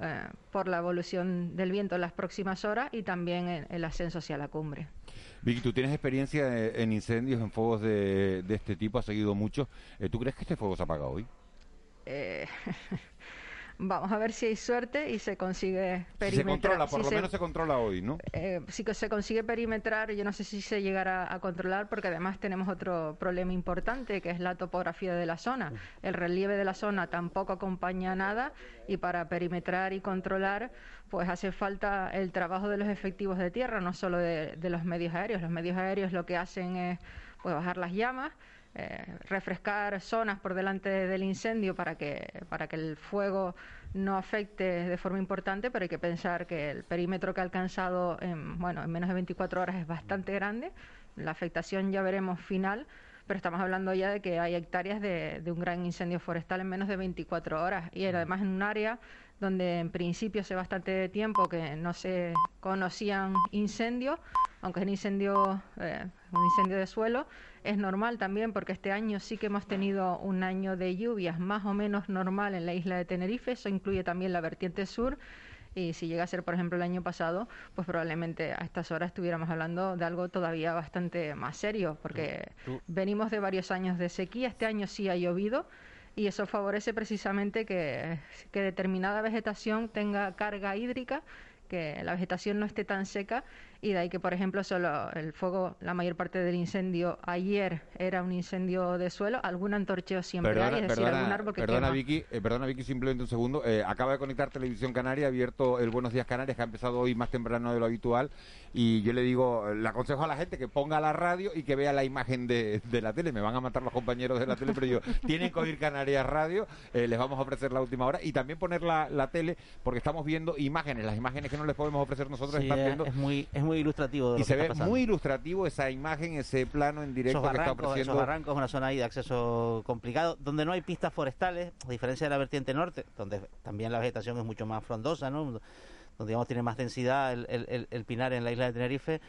eh, por la evolución del viento en las próximas horas y también el, ascenso hacia la cumbre. Vicky, tú tienes experiencia en incendios, en fuegos de, este tipo, has seguido mucho. Eh, ¿Tú crees que este fuego se apaga hoy? Eh, Vamos a ver si hay suerte y se consigue perimetrar. se controla, por lo menos se controla hoy, ¿no? Eh, si se consigue perimetrar, yo no sé si se llegará a controlar, porque además tenemos otro problema importante, que es la topografía de la zona. El relieve de la zona tampoco acompaña nada y para perimetrar y controlar, pues hace falta el trabajo de los efectivos de tierra, no solo de, de los medios aéreos. Los medios aéreos lo que hacen es pues, bajar las llamas eh, refrescar zonas por delante del incendio para que, para que el fuego no afecte de forma importante, pero hay que pensar que el perímetro que ha alcanzado en, bueno, en menos de 24 horas es bastante grande. La afectación ya veremos final, pero estamos hablando ya de que hay hectáreas de, de un gran incendio forestal en menos de 24 horas y además en un área donde en principio hace bastante tiempo que no se conocían incendios, aunque es un incendio, eh, un incendio de suelo, es normal también porque este año sí que hemos tenido un año de lluvias más o menos normal en la isla de Tenerife, eso incluye también la vertiente sur. Y si llega a ser, por ejemplo, el año pasado, pues probablemente a estas horas estuviéramos hablando de algo todavía bastante más serio, porque venimos de varios años de sequía, este año sí ha llovido, y eso favorece precisamente que, determinada vegetación tenga carga hídrica, que la vegetación no esté tan seca y de ahí que, por ejemplo, solo el fuego, la mayor parte del incendio ayer era un incendio de suelo, algún antorcheo siempre hay, es decir, algún árbol que perdona, quema. Vicky, eh, perdona, Vicky, simplemente un segundo. Eh, acaba de conectar Televisión Canaria, ha abierto el Buenos Días Canarias, que ha empezado hoy más temprano de lo habitual, y yo le digo, le aconsejo a la gente que ponga la radio y que vea la imagen de, de la tele. Me van a matar los compañeros de la tele, pero yo, tienen que oír Canarias Radio, eh, les vamos a ofrecer la última hora, y también poner la, la tele, porque estamos viendo imágenes, las imágenes que no les podemos ofrecer nosotros, Sí, están es, viendo... es muy, es muy ilustrativo. de Y lo se que ve está muy ilustrativo esa imagen, ese plano en directo esos que está barrancos, esos ofreciendo. barrancos es una zona ahí de acceso complicado, donde no hay pistas forestales, a diferencia de la vertiente norte, donde también la vegetación es mucho más frondosa, ¿no? donde digamos tiene más densidad el, el- el- el pinar en la isla de Tenerife,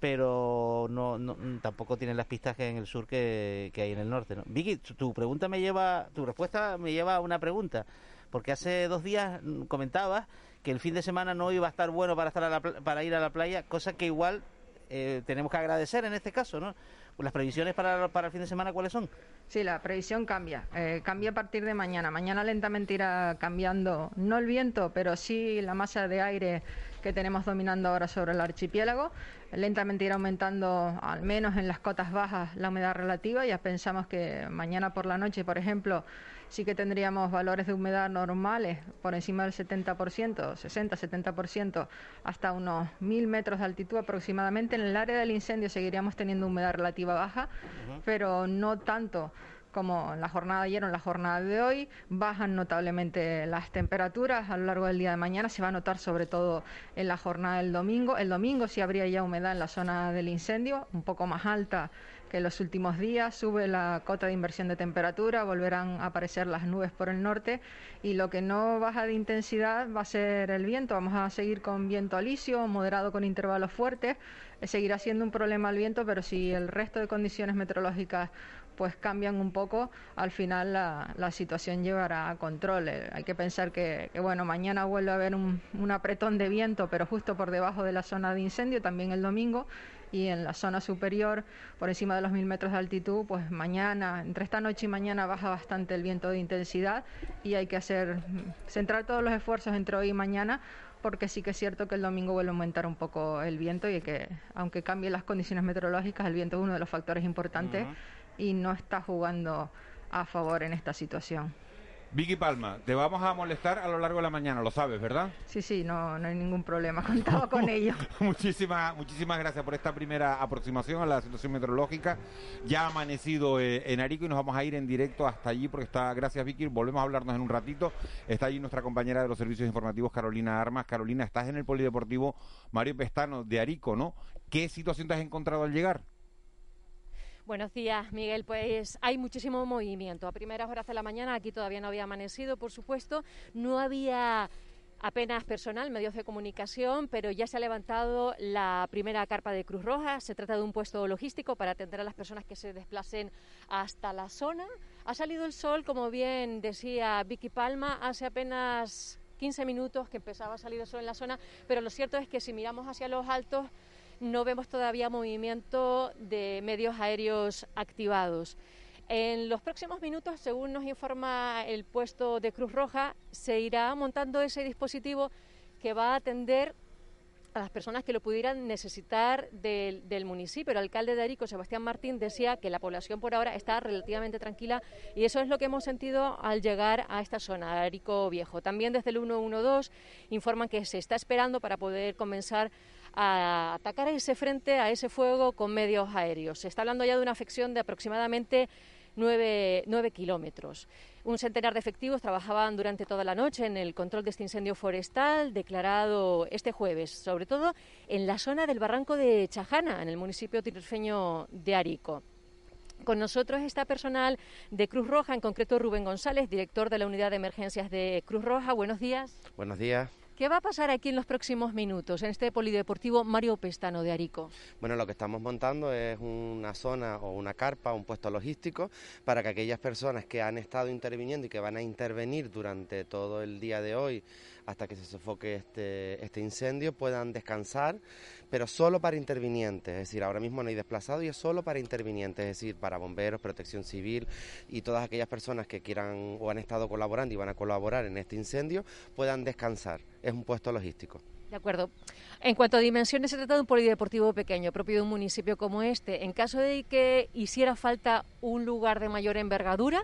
pero no, no- tampoco tiene las pistas que en el sur que, que hay en el norte. ¿no? Vicky, tu, tu pregunta me lleva, tu respuesta me lleva a una pregunta, porque hace dos días mm, comentabas que el fin de semana no iba a estar bueno para estar a la para ir a la playa, cosa que igual eh, tenemos que agradecer en este caso, ¿no? Las previsiones para, para el fin de semana, ¿cuáles son? Sí, la previsión cambia. Eh, cambia a partir de mañana. Mañana lentamente irá cambiando, no el viento, pero sí la masa de aire que tenemos dominando ahora sobre el archipiélago. Lentamente irá aumentando, al menos en las cotas bajas, la humedad relativa. Ya pensamos que mañana por la noche, por ejemplo, sí que tendríamos valores de humedad normales por encima del 70%, 60-70%, hasta unos 1000 metros de altitud aproximadamente. En el área del incendio seguiríamos teniendo humedad relativa baja, pero no tanto como en la jornada de ayer o en la jornada de hoy, bajan notablemente las temperaturas a lo largo del día de mañana, se va a notar sobre todo en la jornada del domingo. El domingo sí habría ya humedad en la zona del incendio, un poco más alta que en los últimos días, sube la cota de inversión de temperatura, volverán a aparecer las nubes por el norte y lo que no baja de intensidad va a ser el viento. Vamos a seguir con viento alisio, moderado con intervalos fuertes. Eh, Seguirá siendo un problema el viento, pero si el resto de condiciones meteorológicas pues cambian un poco, al final la, situación llevará a control. Eh, Hay que pensar que, bueno, mañana vuelve a haber un apretón de viento, pero justo por debajo de la zona de incendio, también el domingo, y en la zona superior, por encima de los mil metros de altitud, pues mañana, entre esta noche y mañana baja bastante el viento de intensidad y hay que hacer, centrar todos los esfuerzos entre hoy y mañana porque sí que es cierto que el domingo vuelve a aumentar un poco el viento y que aunque cambien las condiciones meteorológicas, el viento es uno de los factores importantes y no está jugando a favor en esta situación. Vicky Palma, te vamos a molestar a lo largo de la mañana, lo sabes, ¿verdad? Sí, sí, no, no hay ningún problema, contaba con ello. muchísimas, muchísimas gracias por esta primera aproximación a la situación meteorológica. Ya ha amanecido eh, en Arico y nos vamos a ir en directo hasta allí porque está, gracias Vicky, volvemos a hablarnos en un ratito. Está allí nuestra compañera de los servicios informativos, Carolina Armas. Carolina, estás en el Polideportivo Mario Pestano de Arico, ¿no? ¿Qué situación te has encontrado al llegar? Buenos días, Miguel. Pues hay muchísimo movimiento. A primeras horas de la mañana, aquí todavía no había amanecido, por supuesto. No había apenas personal, medios de comunicación, pero ya se ha levantado la primera carpa de Cruz Roja. Se trata de un puesto logístico para atender a las personas que se desplacen hasta la zona. Ha salido el sol, como bien decía Vicky Palma, hace apenas 15 minutos que empezaba a salir el sol en la zona, pero lo cierto es que si miramos hacia los altos, no vemos todavía movimiento de medios aéreos activados. En los próximos minutos, según nos informa el puesto de Cruz Roja, se irá montando ese dispositivo que va a atender a las personas que lo pudieran necesitar del, del, municipio. El alcalde de Arico, Sebastián Martín, decía que la población por ahora está relativamente tranquila y eso es lo que hemos sentido al llegar a esta zona, Arico Viejo. También desde el 112 informan que se está esperando para poder comenzar a atacar a ese frente, a ese fuego con medios aéreos. Se está hablando ya de una afección de aproximadamente 9, 9 kilómetros. Un centenar de efectivos trabajaban durante toda la noche en el control de este incendio forestal declarado este jueves, sobre todo en la zona del barranco de Chajana, en el municipio tinerfeño de Arico. Con nosotros está personal de Cruz Roja, en concreto Rubén González, director de la Unidad de Emergencias de Cruz Roja. Buenos días. Buenos días. ¿Qué va a pasar aquí en los próximos minutos en este polideportivo Mario Pestano de Arico? Bueno, lo que estamos montando es una zona o una carpa, un puesto logístico para que aquellas personas que han estado interviniendo y que van a intervenir durante todo el día de hoy hasta que se sofoque este, este incendio puedan descansar, pero solo para intervinientes, es decir, ahora mismo no hay desplazados y es solo para intervinientes, es decir, para bomberos, protección civil y todas aquellas personas que quieran o han estado colaborando y van a colaborar en este incendio puedan descansar. Es un puesto logístico. De acuerdo. En cuanto a dimensiones, se trata de un polideportivo pequeño, propio de un municipio como este. En caso de que hiciera falta un lugar de mayor envergadura,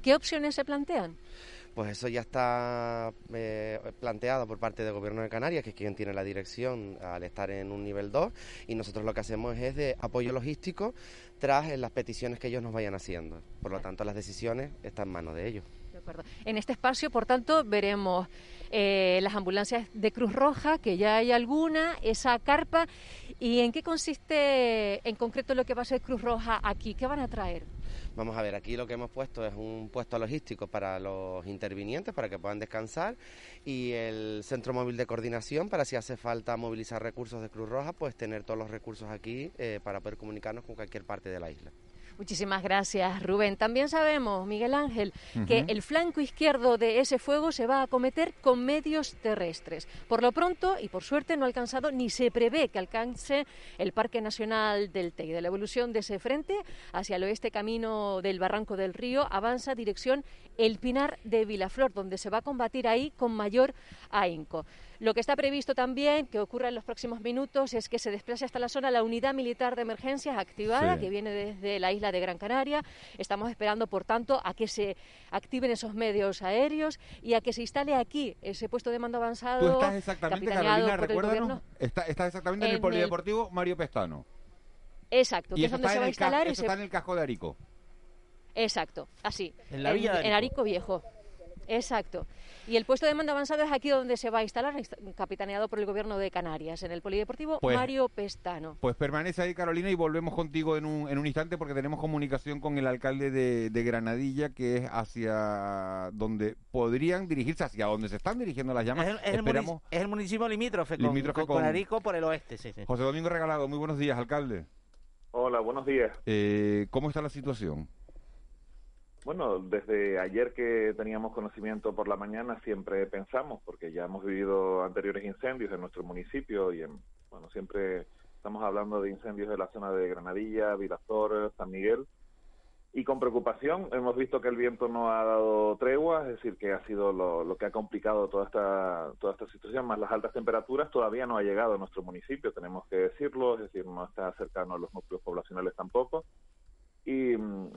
¿qué opciones se plantean? Pues eso ya está eh, planteado por parte del Gobierno de Canarias, que es quien tiene la dirección al estar en un nivel 2, y nosotros lo que hacemos es de apoyo logístico tras las peticiones que ellos nos vayan haciendo. Por lo tanto, las decisiones están en manos de ellos. De acuerdo. En este espacio, por tanto, veremos eh, las ambulancias de Cruz Roja, que ya hay alguna, esa carpa. ¿Y en qué consiste en concreto lo que va a ser Cruz Roja aquí? ¿Qué van a traer? Vamos a ver, aquí lo que hemos puesto es un puesto logístico para los intervinientes, para que puedan descansar, y el centro móvil de coordinación para si hace falta movilizar recursos de Cruz Roja, pues tener todos los recursos aquí eh, para poder comunicarnos con cualquier parte de la isla. Muchísimas gracias, Rubén. También sabemos, Miguel Ángel, que el flanco izquierdo de ese fuego se va a acometer con medios terrestres. Por lo pronto, y por suerte, no ha alcanzado ni se prevé que alcance el Parque Nacional del Teide. La evolución de ese frente hacia el oeste camino del Barranco del Río avanza dirección el Pinar de Vilaflor, donde se va a combatir ahí con mayor ahínco. Lo que está previsto también, que ocurra en los próximos minutos, es que se desplace hasta la zona la unidad militar de emergencias activada, que viene desde la isla de Gran Canaria. Estamos esperando, por tanto, a que se activen esos medios aéreos y a que se instale aquí ese puesto de mando avanzado. Tú estás exactamente, Carolina, recuérdanos, estás exactamente en, el polideportivo Mario Pestano. Exacto, que es donde se va a instalar. Eso está en el casco de Arico. Exacto, así. En la villa En Arico Viejo. Exacto. Y el puesto de mando avanzado es aquí donde se va a instalar, capitaneado por el gobierno de Canarias, en el Polideportivo pues, Mario Pestano. Pues permanece ahí, Carolina, y volvemos contigo en un, en un instante porque tenemos comunicación con el alcalde de, Granadilla, que es hacia donde podrían dirigirse, hacia donde se están dirigiendo las llamas. Es el, municipio limítrofe, con, Arico por el oeste. José Domingo Regalado, muy buenos días, alcalde. Hola, buenos días. Eh, ¿Cómo está la situación? Bueno, desde ayer que teníamos conocimiento por la mañana siempre pensamos, porque ya hemos vivido anteriores incendios en nuestro municipio y en, bueno, siempre estamos hablando de incendios de la zona de Granadilla, Vilazor, San Miguel, y con preocupación hemos visto que el viento no ha dado tregua, es decir, que ha sido lo, lo, que ha complicado toda esta, toda esta situación, más las altas temperaturas todavía no ha llegado a nuestro municipio, tenemos que decirlo, es decir, no está cercano a los núcleos poblacionales tampoco y,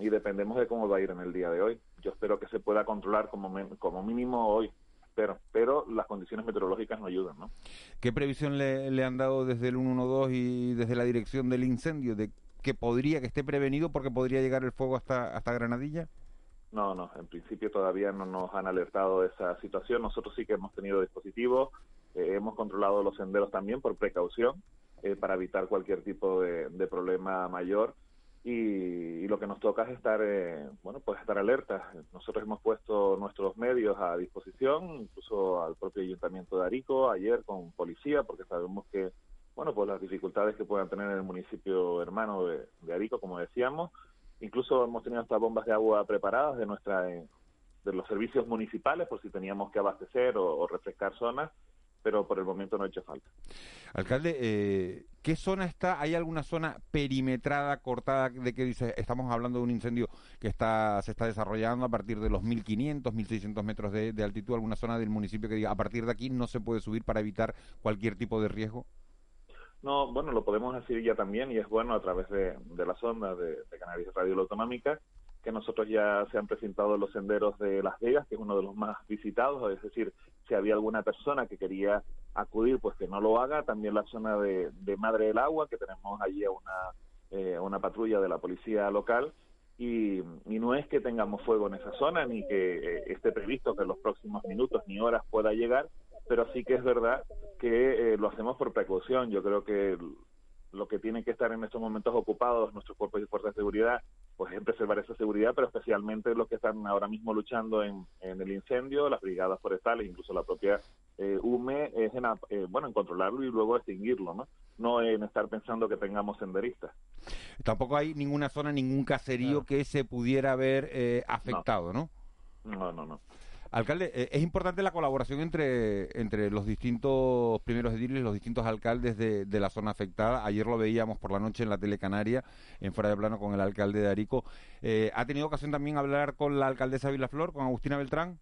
dependemos de cómo va a ir en el día de hoy. Yo espero que se pueda controlar como, como mínimo hoy, pero, pero las condiciones meteorológicas no ayudan. ¿no? ¿Qué previsión le, le han dado desde el 112 y desde la dirección del incendio de que podría, que esté prevenido porque podría llegar el fuego hasta, hasta Granadilla? No, no, en principio todavía no nos han alertado de esa situación. Nosotros sí que hemos tenido dispositivos, eh, hemos controlado los senderos también por precaución eh, para evitar cualquier tipo de, de problema mayor y, lo que nos toca es estar, eh, bueno, pues estar alertas. Nosotros hemos puesto nuestros medios a disposición, incluso al propio Ayuntamiento de Arico, ayer con policía, porque sabemos que, bueno, pues las dificultades que puedan tener en el municipio hermano de, Arico, como decíamos. Incluso hemos tenido hasta bombas de agua preparadas de nuestra, de los servicios municipales, por si teníamos que abastecer o refrescar zonas pero por el momento no ha hecho falta. Alcalde, eh, ¿qué zona está? ¿Hay alguna zona perimetrada, cortada, de que dice, estamos hablando de un incendio que está se está desarrollando a partir de los 1.500, 1.600 metros de, altitud, alguna zona del municipio que diga, a partir de aquí no se puede subir para evitar cualquier tipo de riesgo? No, bueno, lo podemos decir ya también y es bueno a través de, de la sonda de, de Canarias Radio Autonómica que nosotros ya se han presentado los senderos de Las Vegas, que es uno de los más visitados, es decir, si había alguna persona que quería acudir, pues que no lo haga, también la zona de, Madre del Agua, que tenemos allí a una, eh, una patrulla de la policía local, y, no es que tengamos fuego en esa zona, ni que eh, esté previsto que en los próximos minutos ni horas pueda llegar, pero sí que es verdad que eh, lo hacemos por precaución. Yo creo que lo que tienen que estar en estos momentos ocupados nuestros cuerpos y fuerzas de seguridad pues en preservar esa seguridad, pero especialmente los que están ahora mismo luchando en, en el incendio, las brigadas forestales, incluso la propia eh, UME, es en, eh, bueno, en controlarlo y luego extinguirlo, ¿no? No en estar pensando que tengamos senderistas. Tampoco hay ninguna zona, ningún caserío que se pudiera haber eh, afectado, ¿no? No, no, no. Alcalde, eh, es importante la colaboración entre, entre los distintos primeros ediles, los distintos alcaldes de, de, la zona afectada. Ayer lo veíamos por la noche en la Telecanaria, en fuera de plano con el alcalde de Arico. Eh, ¿Ha tenido ocasión también hablar con la alcaldesa Vilaflor, con Agustina Beltrán?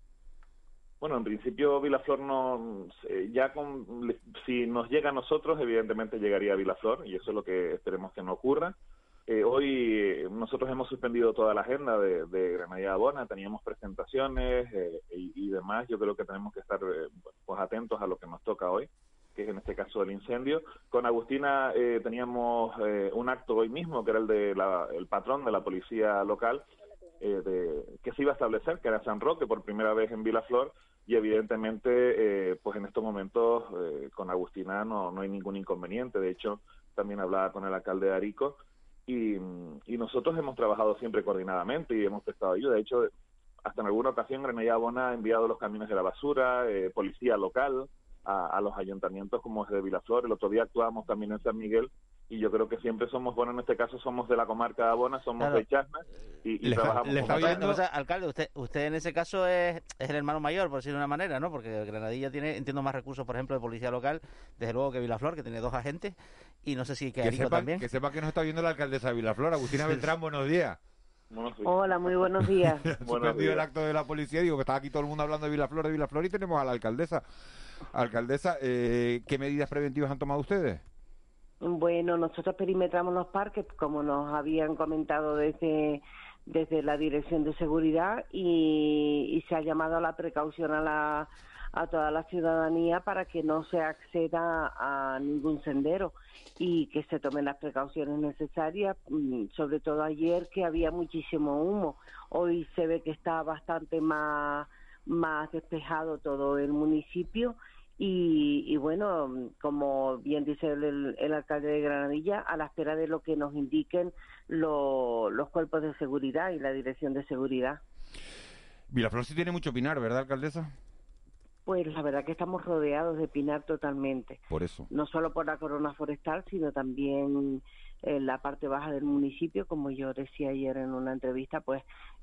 Bueno, en principio Vilaflor no, eh, ya con, si nos llega a nosotros, evidentemente llegaría a Vilaflor y eso es lo que esperemos que no ocurra. Eh, hoy eh, nosotros hemos suspendido toda la agenda de, de Abona, teníamos presentaciones eh, y, y, demás. Yo creo que tenemos que estar eh, pues atentos a lo que nos toca hoy, que es en este caso el incendio. Con Agustina eh, teníamos un acto hoy mismo, que era el de la, el patrón de la policía local, de, que se iba a establecer, que era San Roque, por primera vez en Vilaflor, y evidentemente, pues en estos momentos con Agustina no, no hay ningún inconveniente. De hecho, también hablaba con el alcalde de Arico y, y, nosotros hemos trabajado siempre coordinadamente y hemos prestado ayuda. De hecho, hasta en alguna ocasión Granada Bona ha enviado los camiones de la basura, eh, policía local, a, a, los ayuntamientos como es de Vilaflor. El otro día actuamos también en San Miguel y yo creo que siempre somos, bueno, en este caso somos de la comarca de Abona, somos claro. de Chasna y, y le trabajamos. Le está viendo... o sea, alcalde, usted, usted en ese caso es, es, el hermano mayor, por decirlo de una manera, ¿no? Porque Granadilla tiene, entiendo, más recursos, por ejemplo, de policía local, desde luego que Vilaflor, que tiene dos agentes, y no sé si que, sepa, también. Que sepa que nos está viendo la alcaldesa de Vilaflor, Agustina Beltrán, buenos días. Hola, muy buenos días. Suspendido el acto de la policía, digo que está aquí todo el mundo hablando de Vilaflor, de Vilaflor y tenemos a la alcaldesa. Alcaldesa, eh, ¿qué medidas preventivas han tomado ustedes? Bueno, nosotros perimetramos los parques, como nos habían comentado desde, desde la Dirección de Seguridad, y, se ha llamado a la precaución a, la, a toda la ciudadanía para que no se acceda a ningún sendero y que se tomen las precauciones necesarias, mm, sobre todo ayer que había muchísimo humo. Hoy se ve que está bastante más, más despejado todo el municipio y, y, bueno, como bien dice el, el, alcalde de Granadilla, a la espera de lo que nos indiquen lo, los cuerpos de seguridad y la dirección de seguridad. Vilaflor sí tiene mucho pinar, ¿verdad, alcaldesa? Pues la verdad que estamos rodeados de pinar totalmente. Por eso. No solo por la corona forestal, sino también en la parte baja del municipio, como yo decía ayer en una entrevista, pues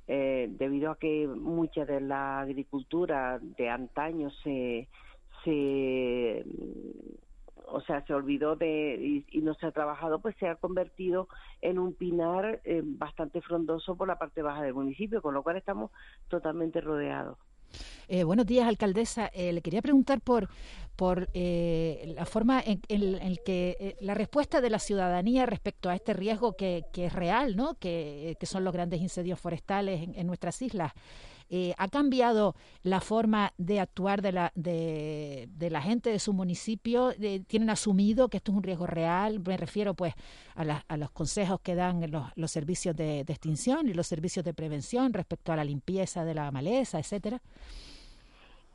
eh, debido a que mucha de la agricultura de antaño se se o sea se olvidó de y, y, no se ha trabajado pues se ha convertido en un pinar eh, bastante frondoso por la parte baja del municipio con lo cual estamos totalmente rodeados eh, buenos días, alcaldesa. Eh, le quería preguntar por, por eh, la forma en, en, que eh, la respuesta de la ciudadanía respecto a este riesgo que, que es real, ¿no? Que, que, son los grandes incendios forestales en, en nuestras islas. Eh, ¿Ha cambiado la forma de actuar de la, de, de la gente de su municipio? ¿Tienen asumido que esto es un riesgo real? Me refiero pues a, a los consejos que dan los, los servicios de, de, extinción y los servicios de prevención respecto a la limpieza de la maleza, etcétera.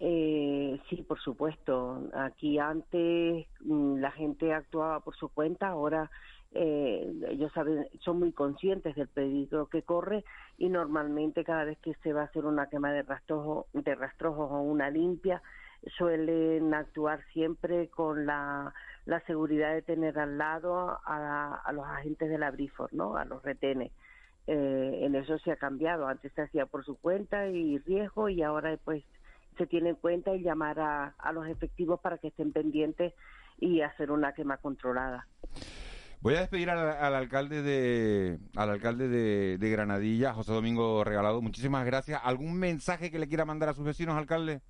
Eh, sí, por supuesto. Aquí antes mm, la gente actuaba por su cuenta, ahora eh, ellos saben, son muy conscientes del peligro que corre y normalmente cada vez que se va a hacer una quema de rastrojos de rastrojos o una limpia suelen actuar siempre con la, la seguridad de tener al lado a, a los agentes de la Brifor, ¿no? A los retenes. Eh, en eso se ha cambiado. Antes se hacía por su cuenta y riesgo y ahora pues se tiene en cuenta y llamar a los efectivos para que estén pendientes y hacer una quema controlada. Voy a despedir al, al alcalde de al alcalde de, de, Granadilla, José Domingo Regalado. Muchísimas gracias. ¿Algún mensaje que le quiera mandar a sus vecinos, alcalde?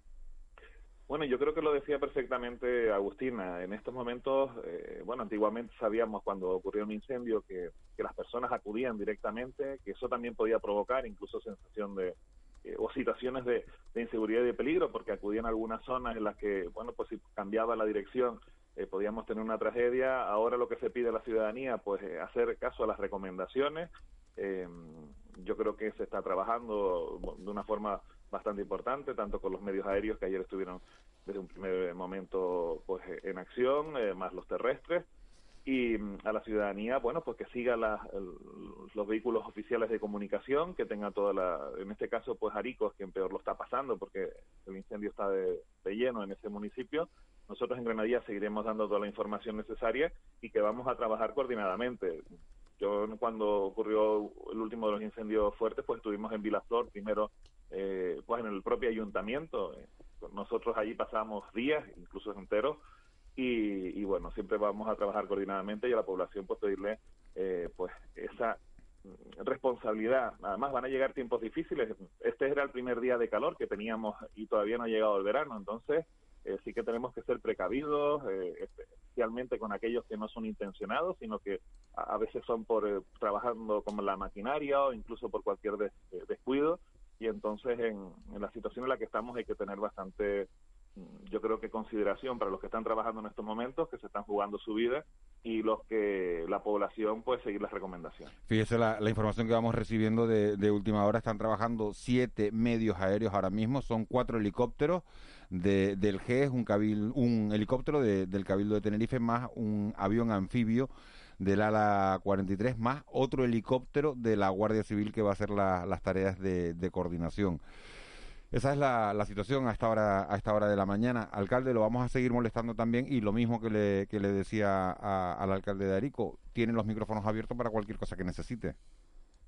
Bueno, yo creo que lo decía perfectamente Agustina. En estos momentos, eh, bueno, antiguamente sabíamos cuando ocurrió un incendio que, que, las personas acudían directamente, que eso también podía provocar incluso sensación de eh, o situaciones de, de, inseguridad y de peligro, porque acudían a algunas zonas en las que, bueno, pues si cambiaba la dirección eh, podíamos tener una tragedia. Ahora lo que se pide a la ciudadanía, pues hacer caso a las recomendaciones. Eh, yo creo que se está trabajando de una forma bastante importante, tanto con los medios aéreos que ayer estuvieron desde un primer momento pues en acción, eh, más los terrestres. Y mm, a la ciudadanía, bueno, pues que siga los vehículos oficiales de comunicación, que tenga toda la, en este caso, pues Arico es quien peor lo está pasando porque el incendio está de, lleno en ese municipio. Nosotros en Granadilla seguiremos dando toda la información necesaria y que vamos a trabajar coordinadamente. Yo cuando ocurrió el último de los incendios fuertes, pues estuvimos en Vilaflor, primero eh, pues en el propio ayuntamiento. Nosotros allí pasamos días, incluso enteros, y, bueno, siempre vamos a trabajar coordinadamente y a la población pues pedirle eh, pues esa responsabilidad. Además van a llegar tiempos difíciles. Este era el primer día de calor que teníamos y todavía no ha llegado el verano, entonces eh, sí que tenemos que ser precavidos, eh, especialmente con aquellos que no son intencionados, sino que a, veces son por trabajando con la maquinaria o incluso por cualquier descuido. Y entonces en, en la situación en la que estamos hay que tener bastante yo creo que consideración para los que están trabajando en estos momentos, que se están jugando su vida y los que la población puede seguir las recomendaciones. Fíjese la, información que vamos recibiendo de, última hora, están trabajando siete medios aéreos ahora mismo, son cuatro helicópteros de, del GES, un, cabil, un helicóptero del Cabildo de Tenerife más un avión anfibio del ala 43 más otro helicóptero de la Guardia Civil que va a hacer las tareas de coordinación. Esa es la, situación a esta hora a esta hora de la mañana. Alcalde, lo vamos a seguir molestando también y lo mismo que le, que le decía al alcalde de Arico, tiene los micrófonos abiertos para cualquier cosa que necesite.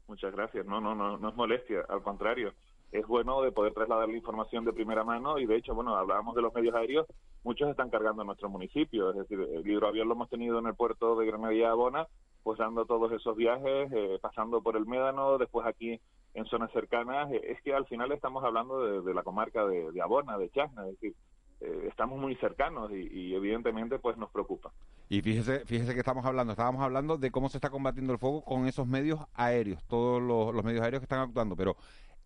Muchas gracias. No, no, no, no es molestia, al contrario. Es bueno de poder trasladar la información de primera mano y de hecho, bueno, hablábamos de los medios aéreos, muchos están cargando en nuestro municipio, es decir, el hidroavión lo hemos tenido en el puerto de Granadilla Abona, pues dando todos esos viajes, eh, pasando por el Médano, después aquí en zonas cercanas, eh, es que al final estamos hablando de, la comarca de, Abona, de Chasna, es decir, eh, estamos muy cercanos y, evidentemente pues nos preocupa. Y fíjese, fíjese que estamos hablando, estábamos hablando de cómo se está combatiendo el fuego con esos medios aéreos, todos los, medios aéreos que están actuando, pero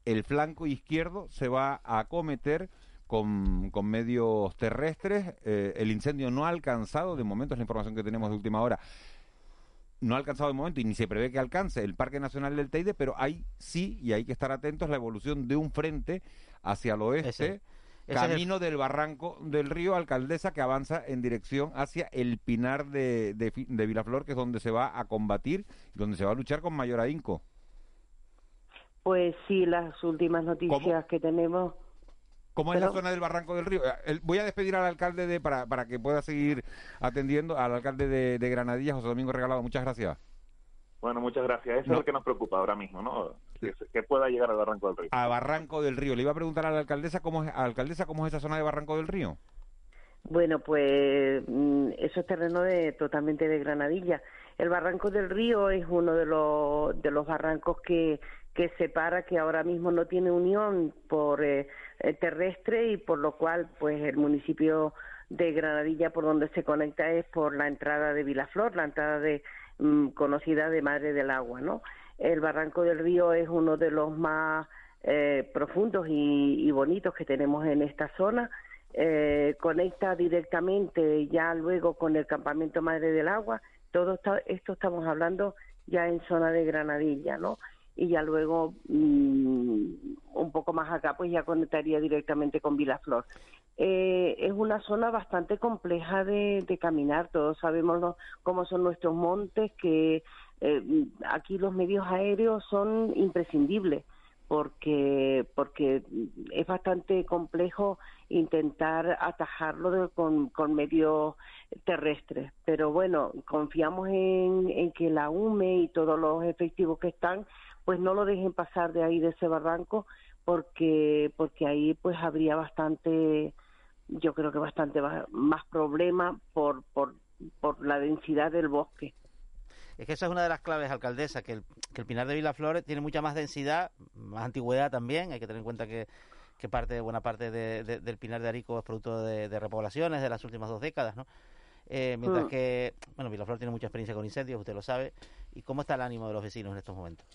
el flanco izquierdo se va a acometer con, medios terrestres. Eh, el incendio no ha alcanzado, de momento es la información que tenemos de última hora, no ha alcanzado de momento y ni se prevé que alcance el Parque Nacional del Teide, pero hay sí, y hay que estar atentos, la evolución de un frente hacia el oeste, camino del barranco del río Alcaldesa que avanza en dirección hacia el Pinar de, de, Vilaflor, que es donde se va a combatir, donde se va a luchar con mayor ahínco. Pues sí, las últimas noticias que tenemos ¿Cómo es la zona del Barranco del Río? Eh, voy a despedir al alcalde de para, para que pueda seguir atendiendo, al alcalde de, de Granadilla, José Domingo Regalado. Muchas gracias. Bueno, muchas gracias. Eso es lo que nos preocupa ahora mismo, ¿no? Que, pueda llegar al Barranco del Río. A Barranco del Río. Le iba a preguntar a la alcaldesa cómo es, alcaldesa cómo es esa zona de Barranco del Río. Bueno, pues mm, eso es terreno de totalmente de Granadilla. El Barranco del Río es uno de los de los barrancos que que separa que ahora mismo no tiene unión por eh, eh, terrestre y por lo cual pues el municipio de Granadilla por donde se conecta es por la entrada de Vilaflor, la entrada de mm, conocida de Madre del Agua, ¿no? El Barranco del Río es uno de los más eh, profundos y, bonitos que tenemos en esta zona. conecta directamente ya luego con el campamento Madre del Agua. Todo esto estamos hablando ya en zona de Granadilla, ¿no? Y ya luego mm, un poco más acá pues ya conectaría directamente con Vilaflor. Eh, es una zona bastante compleja de, caminar, todos sabemos cómo son nuestros montes, que eh, aquí los medios aéreos son imprescindibles porque porque es bastante complejo intentar atajarlo con, con, medios terrestres. Pero bueno, confiamos en, en, que la UME y todos los efectivos que están pues no lo dejen pasar de ahí de ese barranco porque porque ahí pues habría bastante yo creo que bastante más problema por, por, por la densidad del bosque. Es que esa es una de las claves, alcaldesa, que el, que el Pinar de Vilaflores tiene mucha más densidad, más antigüedad también. Hay que tener en cuenta que, que parte buena parte del Pinar de Arico es producto de, repoblaciones de las últimas dos décadas, ¿no? Eh, mientras mm. que, bueno, Vilaflor tiene mucha experiencia con incendios, usted lo sabe. ¿Y cómo está el ánimo de los vecinos en estos momentos?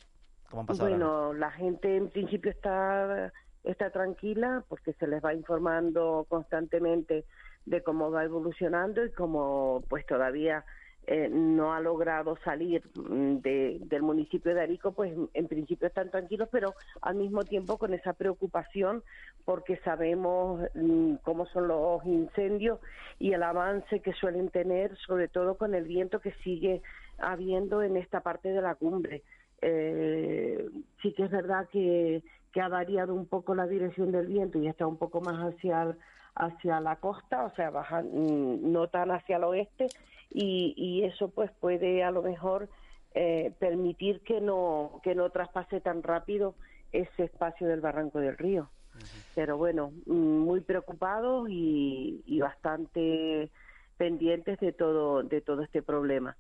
bueno, la gente en principio está, está tranquila porque se les va informando constantemente de cómo va evolucionando y como pues todavía eh, no ha logrado salir mm, de, del municipio de Arico, pues en principio están tranquilos, pero al mismo tiempo con esa preocupación porque sabemos mm, cómo son los incendios y el avance que suelen tener, sobre todo con el viento que sigue habiendo en esta parte de la cumbre. Eh, sí que es verdad que, que ha variado un poco la dirección del viento y está un poco más hacia hacia la costa, o sea, baja, mm, no tan hacia el oeste, y, y eso pues puede a lo mejor eh, permitir que no, que no traspase tan rápido ese espacio del barranco del río. Pero bueno, mm, muy preocupados y, y bastante pendientes de todo, de todo este problema.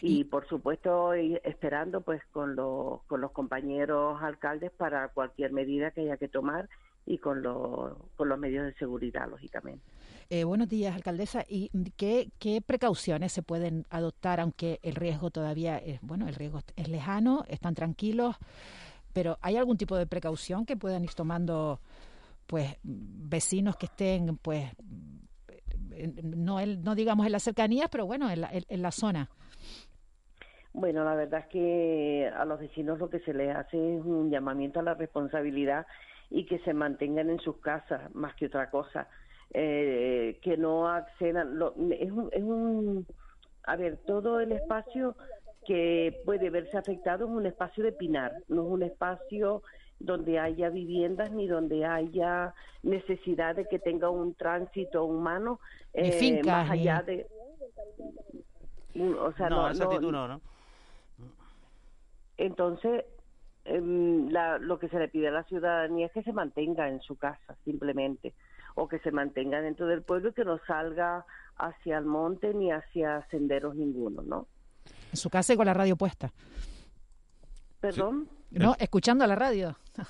Y, por supuesto esperando pues con los, con los compañeros alcaldes para cualquier medida que haya que tomar y con, los, con los medios de seguridad, lógicamente. Eh, buenos días, alcaldesa. ¿Y qué, qué precauciones se pueden adoptar, aunque el riesgo todavía es, bueno, el riesgo es lejano, están tranquilos, pero ¿hay algún tipo de precaución que puedan ir tomando, pues, vecinos que estén, pues, no, no digamos en las cercanías, pero bueno, en la, en la zona? Bueno, la verdad es que a los vecinos lo que se les hace es un llamamiento a la responsabilidad y que se mantengan en sus casas más que otra cosa, eh, que no accedan. es, un, es un, a ver, todo el espacio que puede verse afectado es un espacio de pinar, no es un espacio donde haya viviendas ni donde haya necesidad de que tenga un tránsito humano eh, más allá de o sea no, no, no. entonces Em, la, lo que se le pide a la ciudadanía es que se mantenga en su casa, simplemente, o que se mantenga dentro del pueblo y que no salga hacia el monte ni hacia senderos ninguno, ¿no? En su casa y con la radio puesta. ¿Perdón? No, escuchando la radio.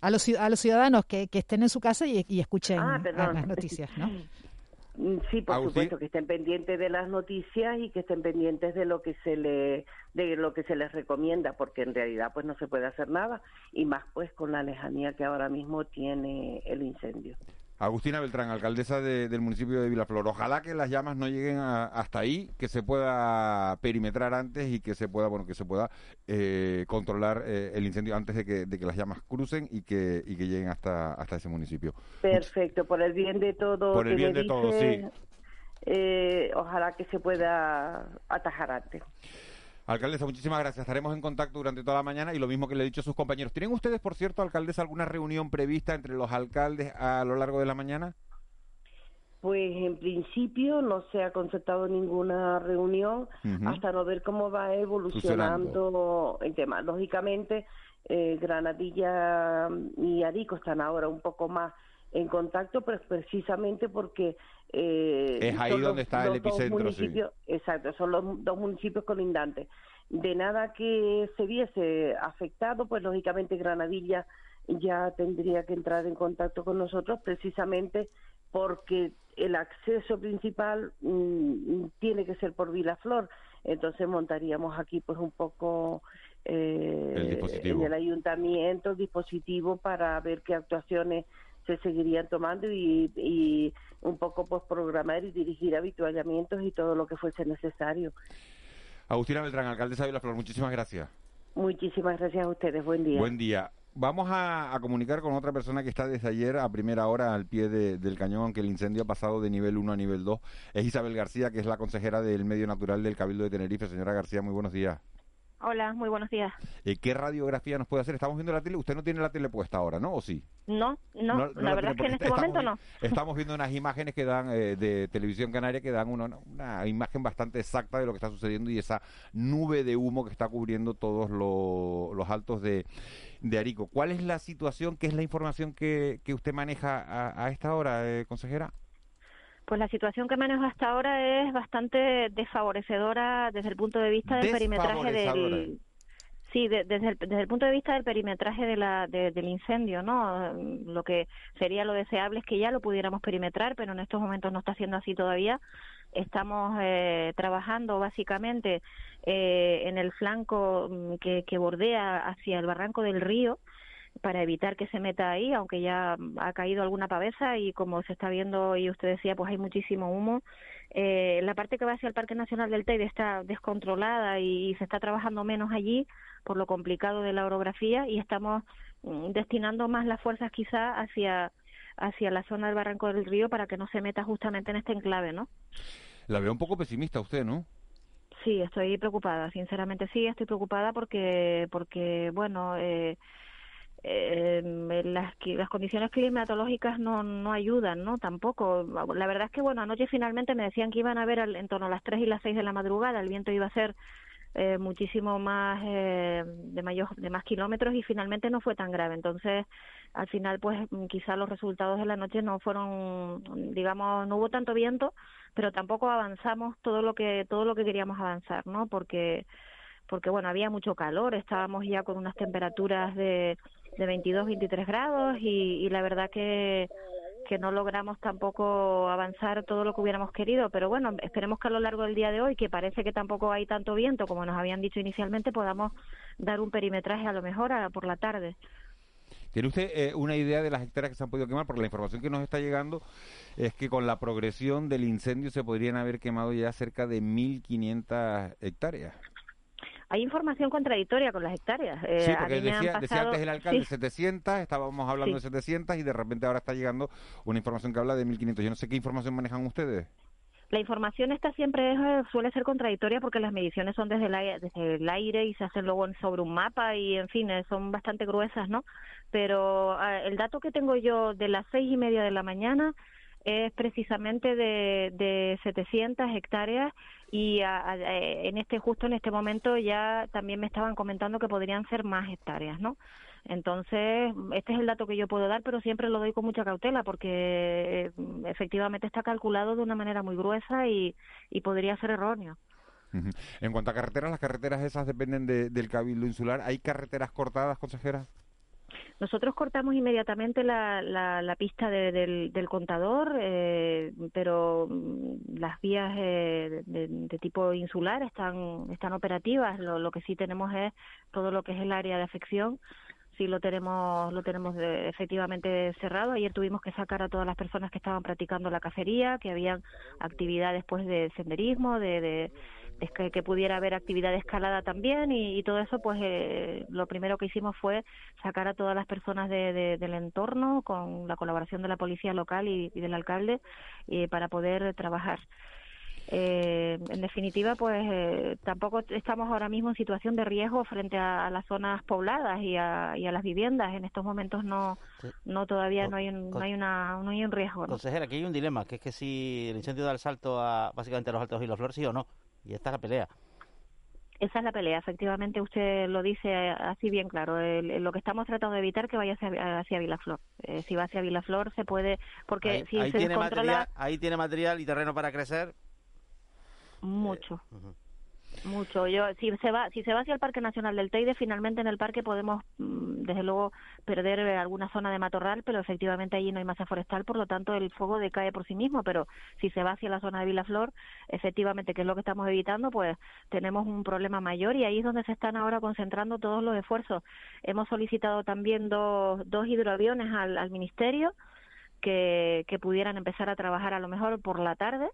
A los, a los ciudadanos que, que estén en su casa y, escuchen ah, las noticias, ¿no? Mm, sí, por supuesto que estén pendientes de las noticias y que estén pendientes de lo que se le de lo que se les recomienda, porque en realidad pues no se puede hacer nada y más pues con la lejanía que ahora mismo tiene el incendio. Agustina Beltrán, alcaldesa del municipio de Vilaflor. Ojalá que las llamas no lleguen hasta ahí, que se pueda perimetrar antes y que se pueda, bueno, que se pueda eh, controlar eh, el incendio antes de que, de que las llamas crucen y que, y que lleguen hasta, hasta ese municipio. Perfecto, por el bien de todo. Por el bien de todos, sí. Eh, ojalá que se pueda atajar antes. Alcaldesa, muchísimas gracias. Estaremos en contacto durante toda la mañana y lo mismo que le he dicho a sus compañeros. ¿Tienen ustedes, por cierto, alcaldesa, alguna reunión prevista entre los alcaldes a lo largo de la mañana? Pues en principio no se ha concertado ninguna reunión hasta no ver cómo va evolucionando el tema. Lógicamente, eh, Granadilla y Arico están ahora un poco más en contacto, pero precisamente porque eh, es ahí donde está el epicentro. Exacto, son los dos municipios colindantes. De nada que se viese afectado, pues lógicamente Granadilla ya tendría que entrar en contacto con nosotros precisamente porque el acceso principal mm, tiene que ser por Vilaflor. Entonces montaríamos aquí pues un poco eh, en el ayuntamiento el dispositivo para ver qué actuaciones se seguirían tomando y, un poco pues programar y dirigir habituallamientos y todo lo que fuese necesario. Agustina Beltrán, alcaldesa de La Flor, muchísimas gracias. Muchísimas gracias a ustedes, buen día. Buen día. Vamos a, comunicar con otra persona que está desde ayer a primera hora al pie del cañón, aunque el incendio ha pasado de nivel 1 a nivel 2. Es Isabel García, que es la consejera del Medio Natural del Cabildo de Tenerife. Señora García, muy buenos días. Hola, muy buenos días. Eh, ¿Qué radiografía nos puede hacer? Estamos viendo la tele. Usted no tiene la tele puesta ahora, ¿no? ¿O sí? No, no, la, verdad es que en este momento no. Estamos viendo unas imágenes que dan eh, de televisión canaria que dan una, imagen bastante exacta de lo que está sucediendo y esa nube de humo que está cubriendo todos los altos de, de Arico. ¿Cuál es la situación? ¿Qué es la información que, que usted maneja a, esta hora, eh, consejera? Pues la situación que manejo hasta ahora es bastante desfavorecedora desde el punto de vista del perimetraje del sí desde, el, desde el punto de vista del perimetraje de la, del incendio no lo que sería lo deseable es que ya lo pudiéramos perimetrar pero en estos momentos no está siendo así todavía. Estamos eh, trabajando básicamente eh, en el flanco mm, que, que bordea hacia el barranco del río para evitar que se meta ahí, aunque ya ha caído alguna pavesa y como se está viendo y usted decía, pues hay muchísimo humo. Eh, la parte que va hacia el Parque Nacional del Teide está descontrolada y, se está trabajando menos allí por lo complicado de la orografía y estamos mm, destinando más las fuerzas quizá hacia hacia la zona del Barranco del Río para que no se meta justamente en este enclave, ¿no? La veo un poco pesimista usted, ¿no? Sí, estoy preocupada, sinceramente sí, estoy preocupada porque, porque bueno, eh, eh, las, las condiciones climatológicas no, no ayudan, ¿no? Tampoco. La verdad es que, bueno, anoche finalmente me decían que iban a ver en torno a las 3 y las 6 de la madrugada, el viento iba a ser eh, muchísimo más eh, de mayor de más kilómetros y finalmente no fue tan grave entonces al final pues quizá los resultados de la noche no fueron digamos no hubo tanto viento pero tampoco avanzamos todo lo que todo lo que queríamos avanzar no porque porque bueno había mucho calor estábamos ya con unas temperaturas de de 22 23 grados y, y la verdad que que no logramos tampoco avanzar todo lo que hubiéramos querido, pero bueno, esperemos que a lo largo del día de hoy, que parece que tampoco hay tanto viento como nos habían dicho inicialmente, podamos dar un perimetraje a lo mejor a, por la tarde. ¿Tiene usted eh, una idea de las hectáreas que se han podido quemar? Porque la información que nos está llegando es que con la progresión del incendio se podrían haber quemado ya cerca de 1.500 hectáreas hay información contradictoria con las hectáreas. Eh, sí, porque decía, antes el alcalde 700, estábamos hablando de 700 y de repente ahora está llegando una información que habla de 1500. Yo no sé qué información manejan ustedes. La información está siempre eh, suele ser contradictoria porque las mediciones son desde el, aire, desde el aire y se hacen luego sobre un mapa y en fin eh, son bastante gruesas, ¿no? Pero el dato que tengo yo de las seis y media de la mañana es precisamente de, de 700 hectáreas y en este justo en este momento ya también me estaban comentando que podrían ser más hectáreas, ¿no? Entonces, este es el dato que yo puedo dar, pero siempre lo doy con mucha cautela porque eh, efectivamente está calculado de una manera muy gruesa y podría ser erróneo. En cuanto a carreteras, las carreteras esas dependen del Cabildo Insular. ¿Hay carreteras cortadas, consejera? Nosotros cortamos inmediatamente la, la, pista del, del, contador, eh, pero mm, las vías eh, de, tipo insular están, están operativas. Lo, lo, que sí tenemos es todo lo que es el área de afección. Sí lo tenemos, lo tenemos efectivamente cerrado. Ayer tuvimos que sacar a todas las personas que estaban practicando la cacería, que habían actividades pues de senderismo, de es que, pudiera haber actividad de escalada también y, todo eso, pues eh, lo primero que hicimos fue sacar a todas las personas de, del entorno con la colaboración de la policía local y, del alcalde eh, para poder trabajar. Eh, en definitiva, pues eh, tampoco estamos ahora mismo en situación de riesgo frente a, las zonas pobladas y a, y a, las viviendas. En estos momentos no, no todavía no hay un, no hay una, no hay un riesgo. Consejera, aquí hay un dilema, que es que si el incendio da el salto a básicamente a los altos y los flores, sí o no. Y esta es la pelea. Esa es la pelea, efectivamente usted lo dice así bien claro. lo que estamos tratando de evitar que vaya hacia, hacia Vilaflor. Eh, si va hacia Vilaflor se puede, porque ahí, si ahí tiene material, ahí tiene material y terreno para crecer. Mucho. Eh, mucho. Yo, si se va, si se va hacia el Parque Nacional del Teide, finalmente en el parque podemos, mm, desde luego, perder eh, alguna zona de matorral, pero efectivamente allí no hay masa forestal, por lo tanto el fuego decae por sí mismo. Pero si se va hacia la zona de Vilaflor, efectivamente, que es lo que estamos evitando, pues tenemos un problema mayor y ahí es donde se están ahora concentrando todos los esfuerzos. Hemos solicitado también dos, dos hidroaviones al, al ministerio que, que pudieran empezar a trabajar a lo mejor por la tarde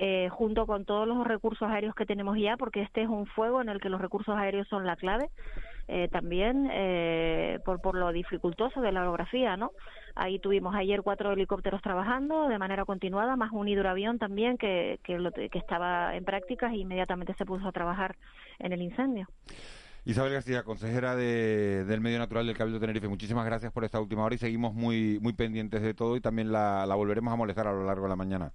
eh, junto con todos los recursos aéreos que tenemos ya, porque este es un fuego en el que los recursos aéreos son la clave, eh, también eh, por, por lo dificultoso de la orografía, ¿no? Ahí tuvimos ayer cuatro helicópteros trabajando de manera continuada, más un hidroavión también que, que, que estaba en prácticas e inmediatamente se puso a trabajar en el incendio. Isabel García, consejera de, del Medio Natural del Cabildo de Tenerife, muchísimas gracias por esta última hora y seguimos muy, muy pendientes de todo y también la, la volveremos a molestar a lo largo de la mañana.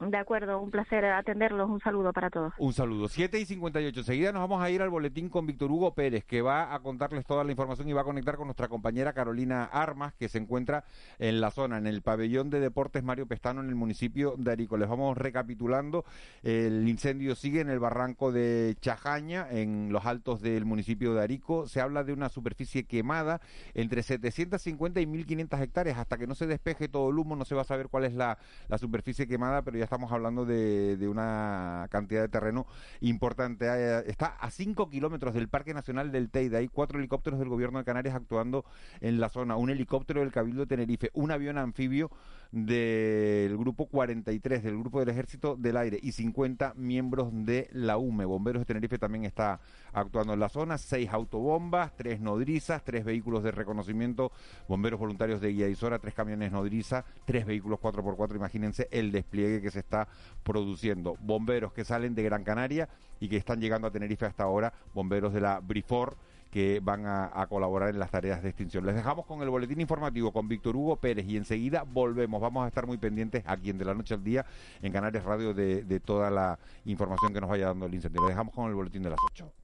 De acuerdo, un placer atenderlos. Un saludo para todos. Un saludo. 7 y 58. Enseguida nos vamos a ir al boletín con Víctor Hugo Pérez, que va a contarles toda la información y va a conectar con nuestra compañera Carolina Armas, que se encuentra en la zona, en el pabellón de deportes Mario Pestano, en el municipio de Arico. Les vamos recapitulando. El incendio sigue en el barranco de Chajaña, en los altos del municipio de Arico. Se habla de una superficie quemada entre 750 y 1500 hectáreas. Hasta que no se despeje todo el humo, no se va a saber cuál es la, la superficie quemada, pero ya estamos hablando de, de una cantidad de terreno importante. Eh, está a 5 kilómetros del Parque Nacional del Teide. Hay cuatro helicópteros del gobierno de Canarias actuando en la zona. Un helicóptero del Cabildo de Tenerife, un avión anfibio del grupo 43 del grupo del Ejército del Aire y 50 miembros de la UME. Bomberos de Tenerife también está actuando en la zona, seis autobombas, tres nodrizas, tres vehículos de reconocimiento, bomberos voluntarios de Guía Isora, tres camiones nodriza, tres vehículos 4x4, imagínense el despliegue que se está produciendo. Bomberos que salen de Gran Canaria y que están llegando a Tenerife hasta ahora, bomberos de la Brifor que van a, colaborar en las tareas de extinción. Les dejamos con el boletín informativo con Víctor Hugo Pérez y enseguida volvemos. Vamos a estar muy pendientes aquí en De la Noche al Día en Canarias Radio de, de toda la información que nos vaya dando el incendio. Les dejamos con el boletín de las 8.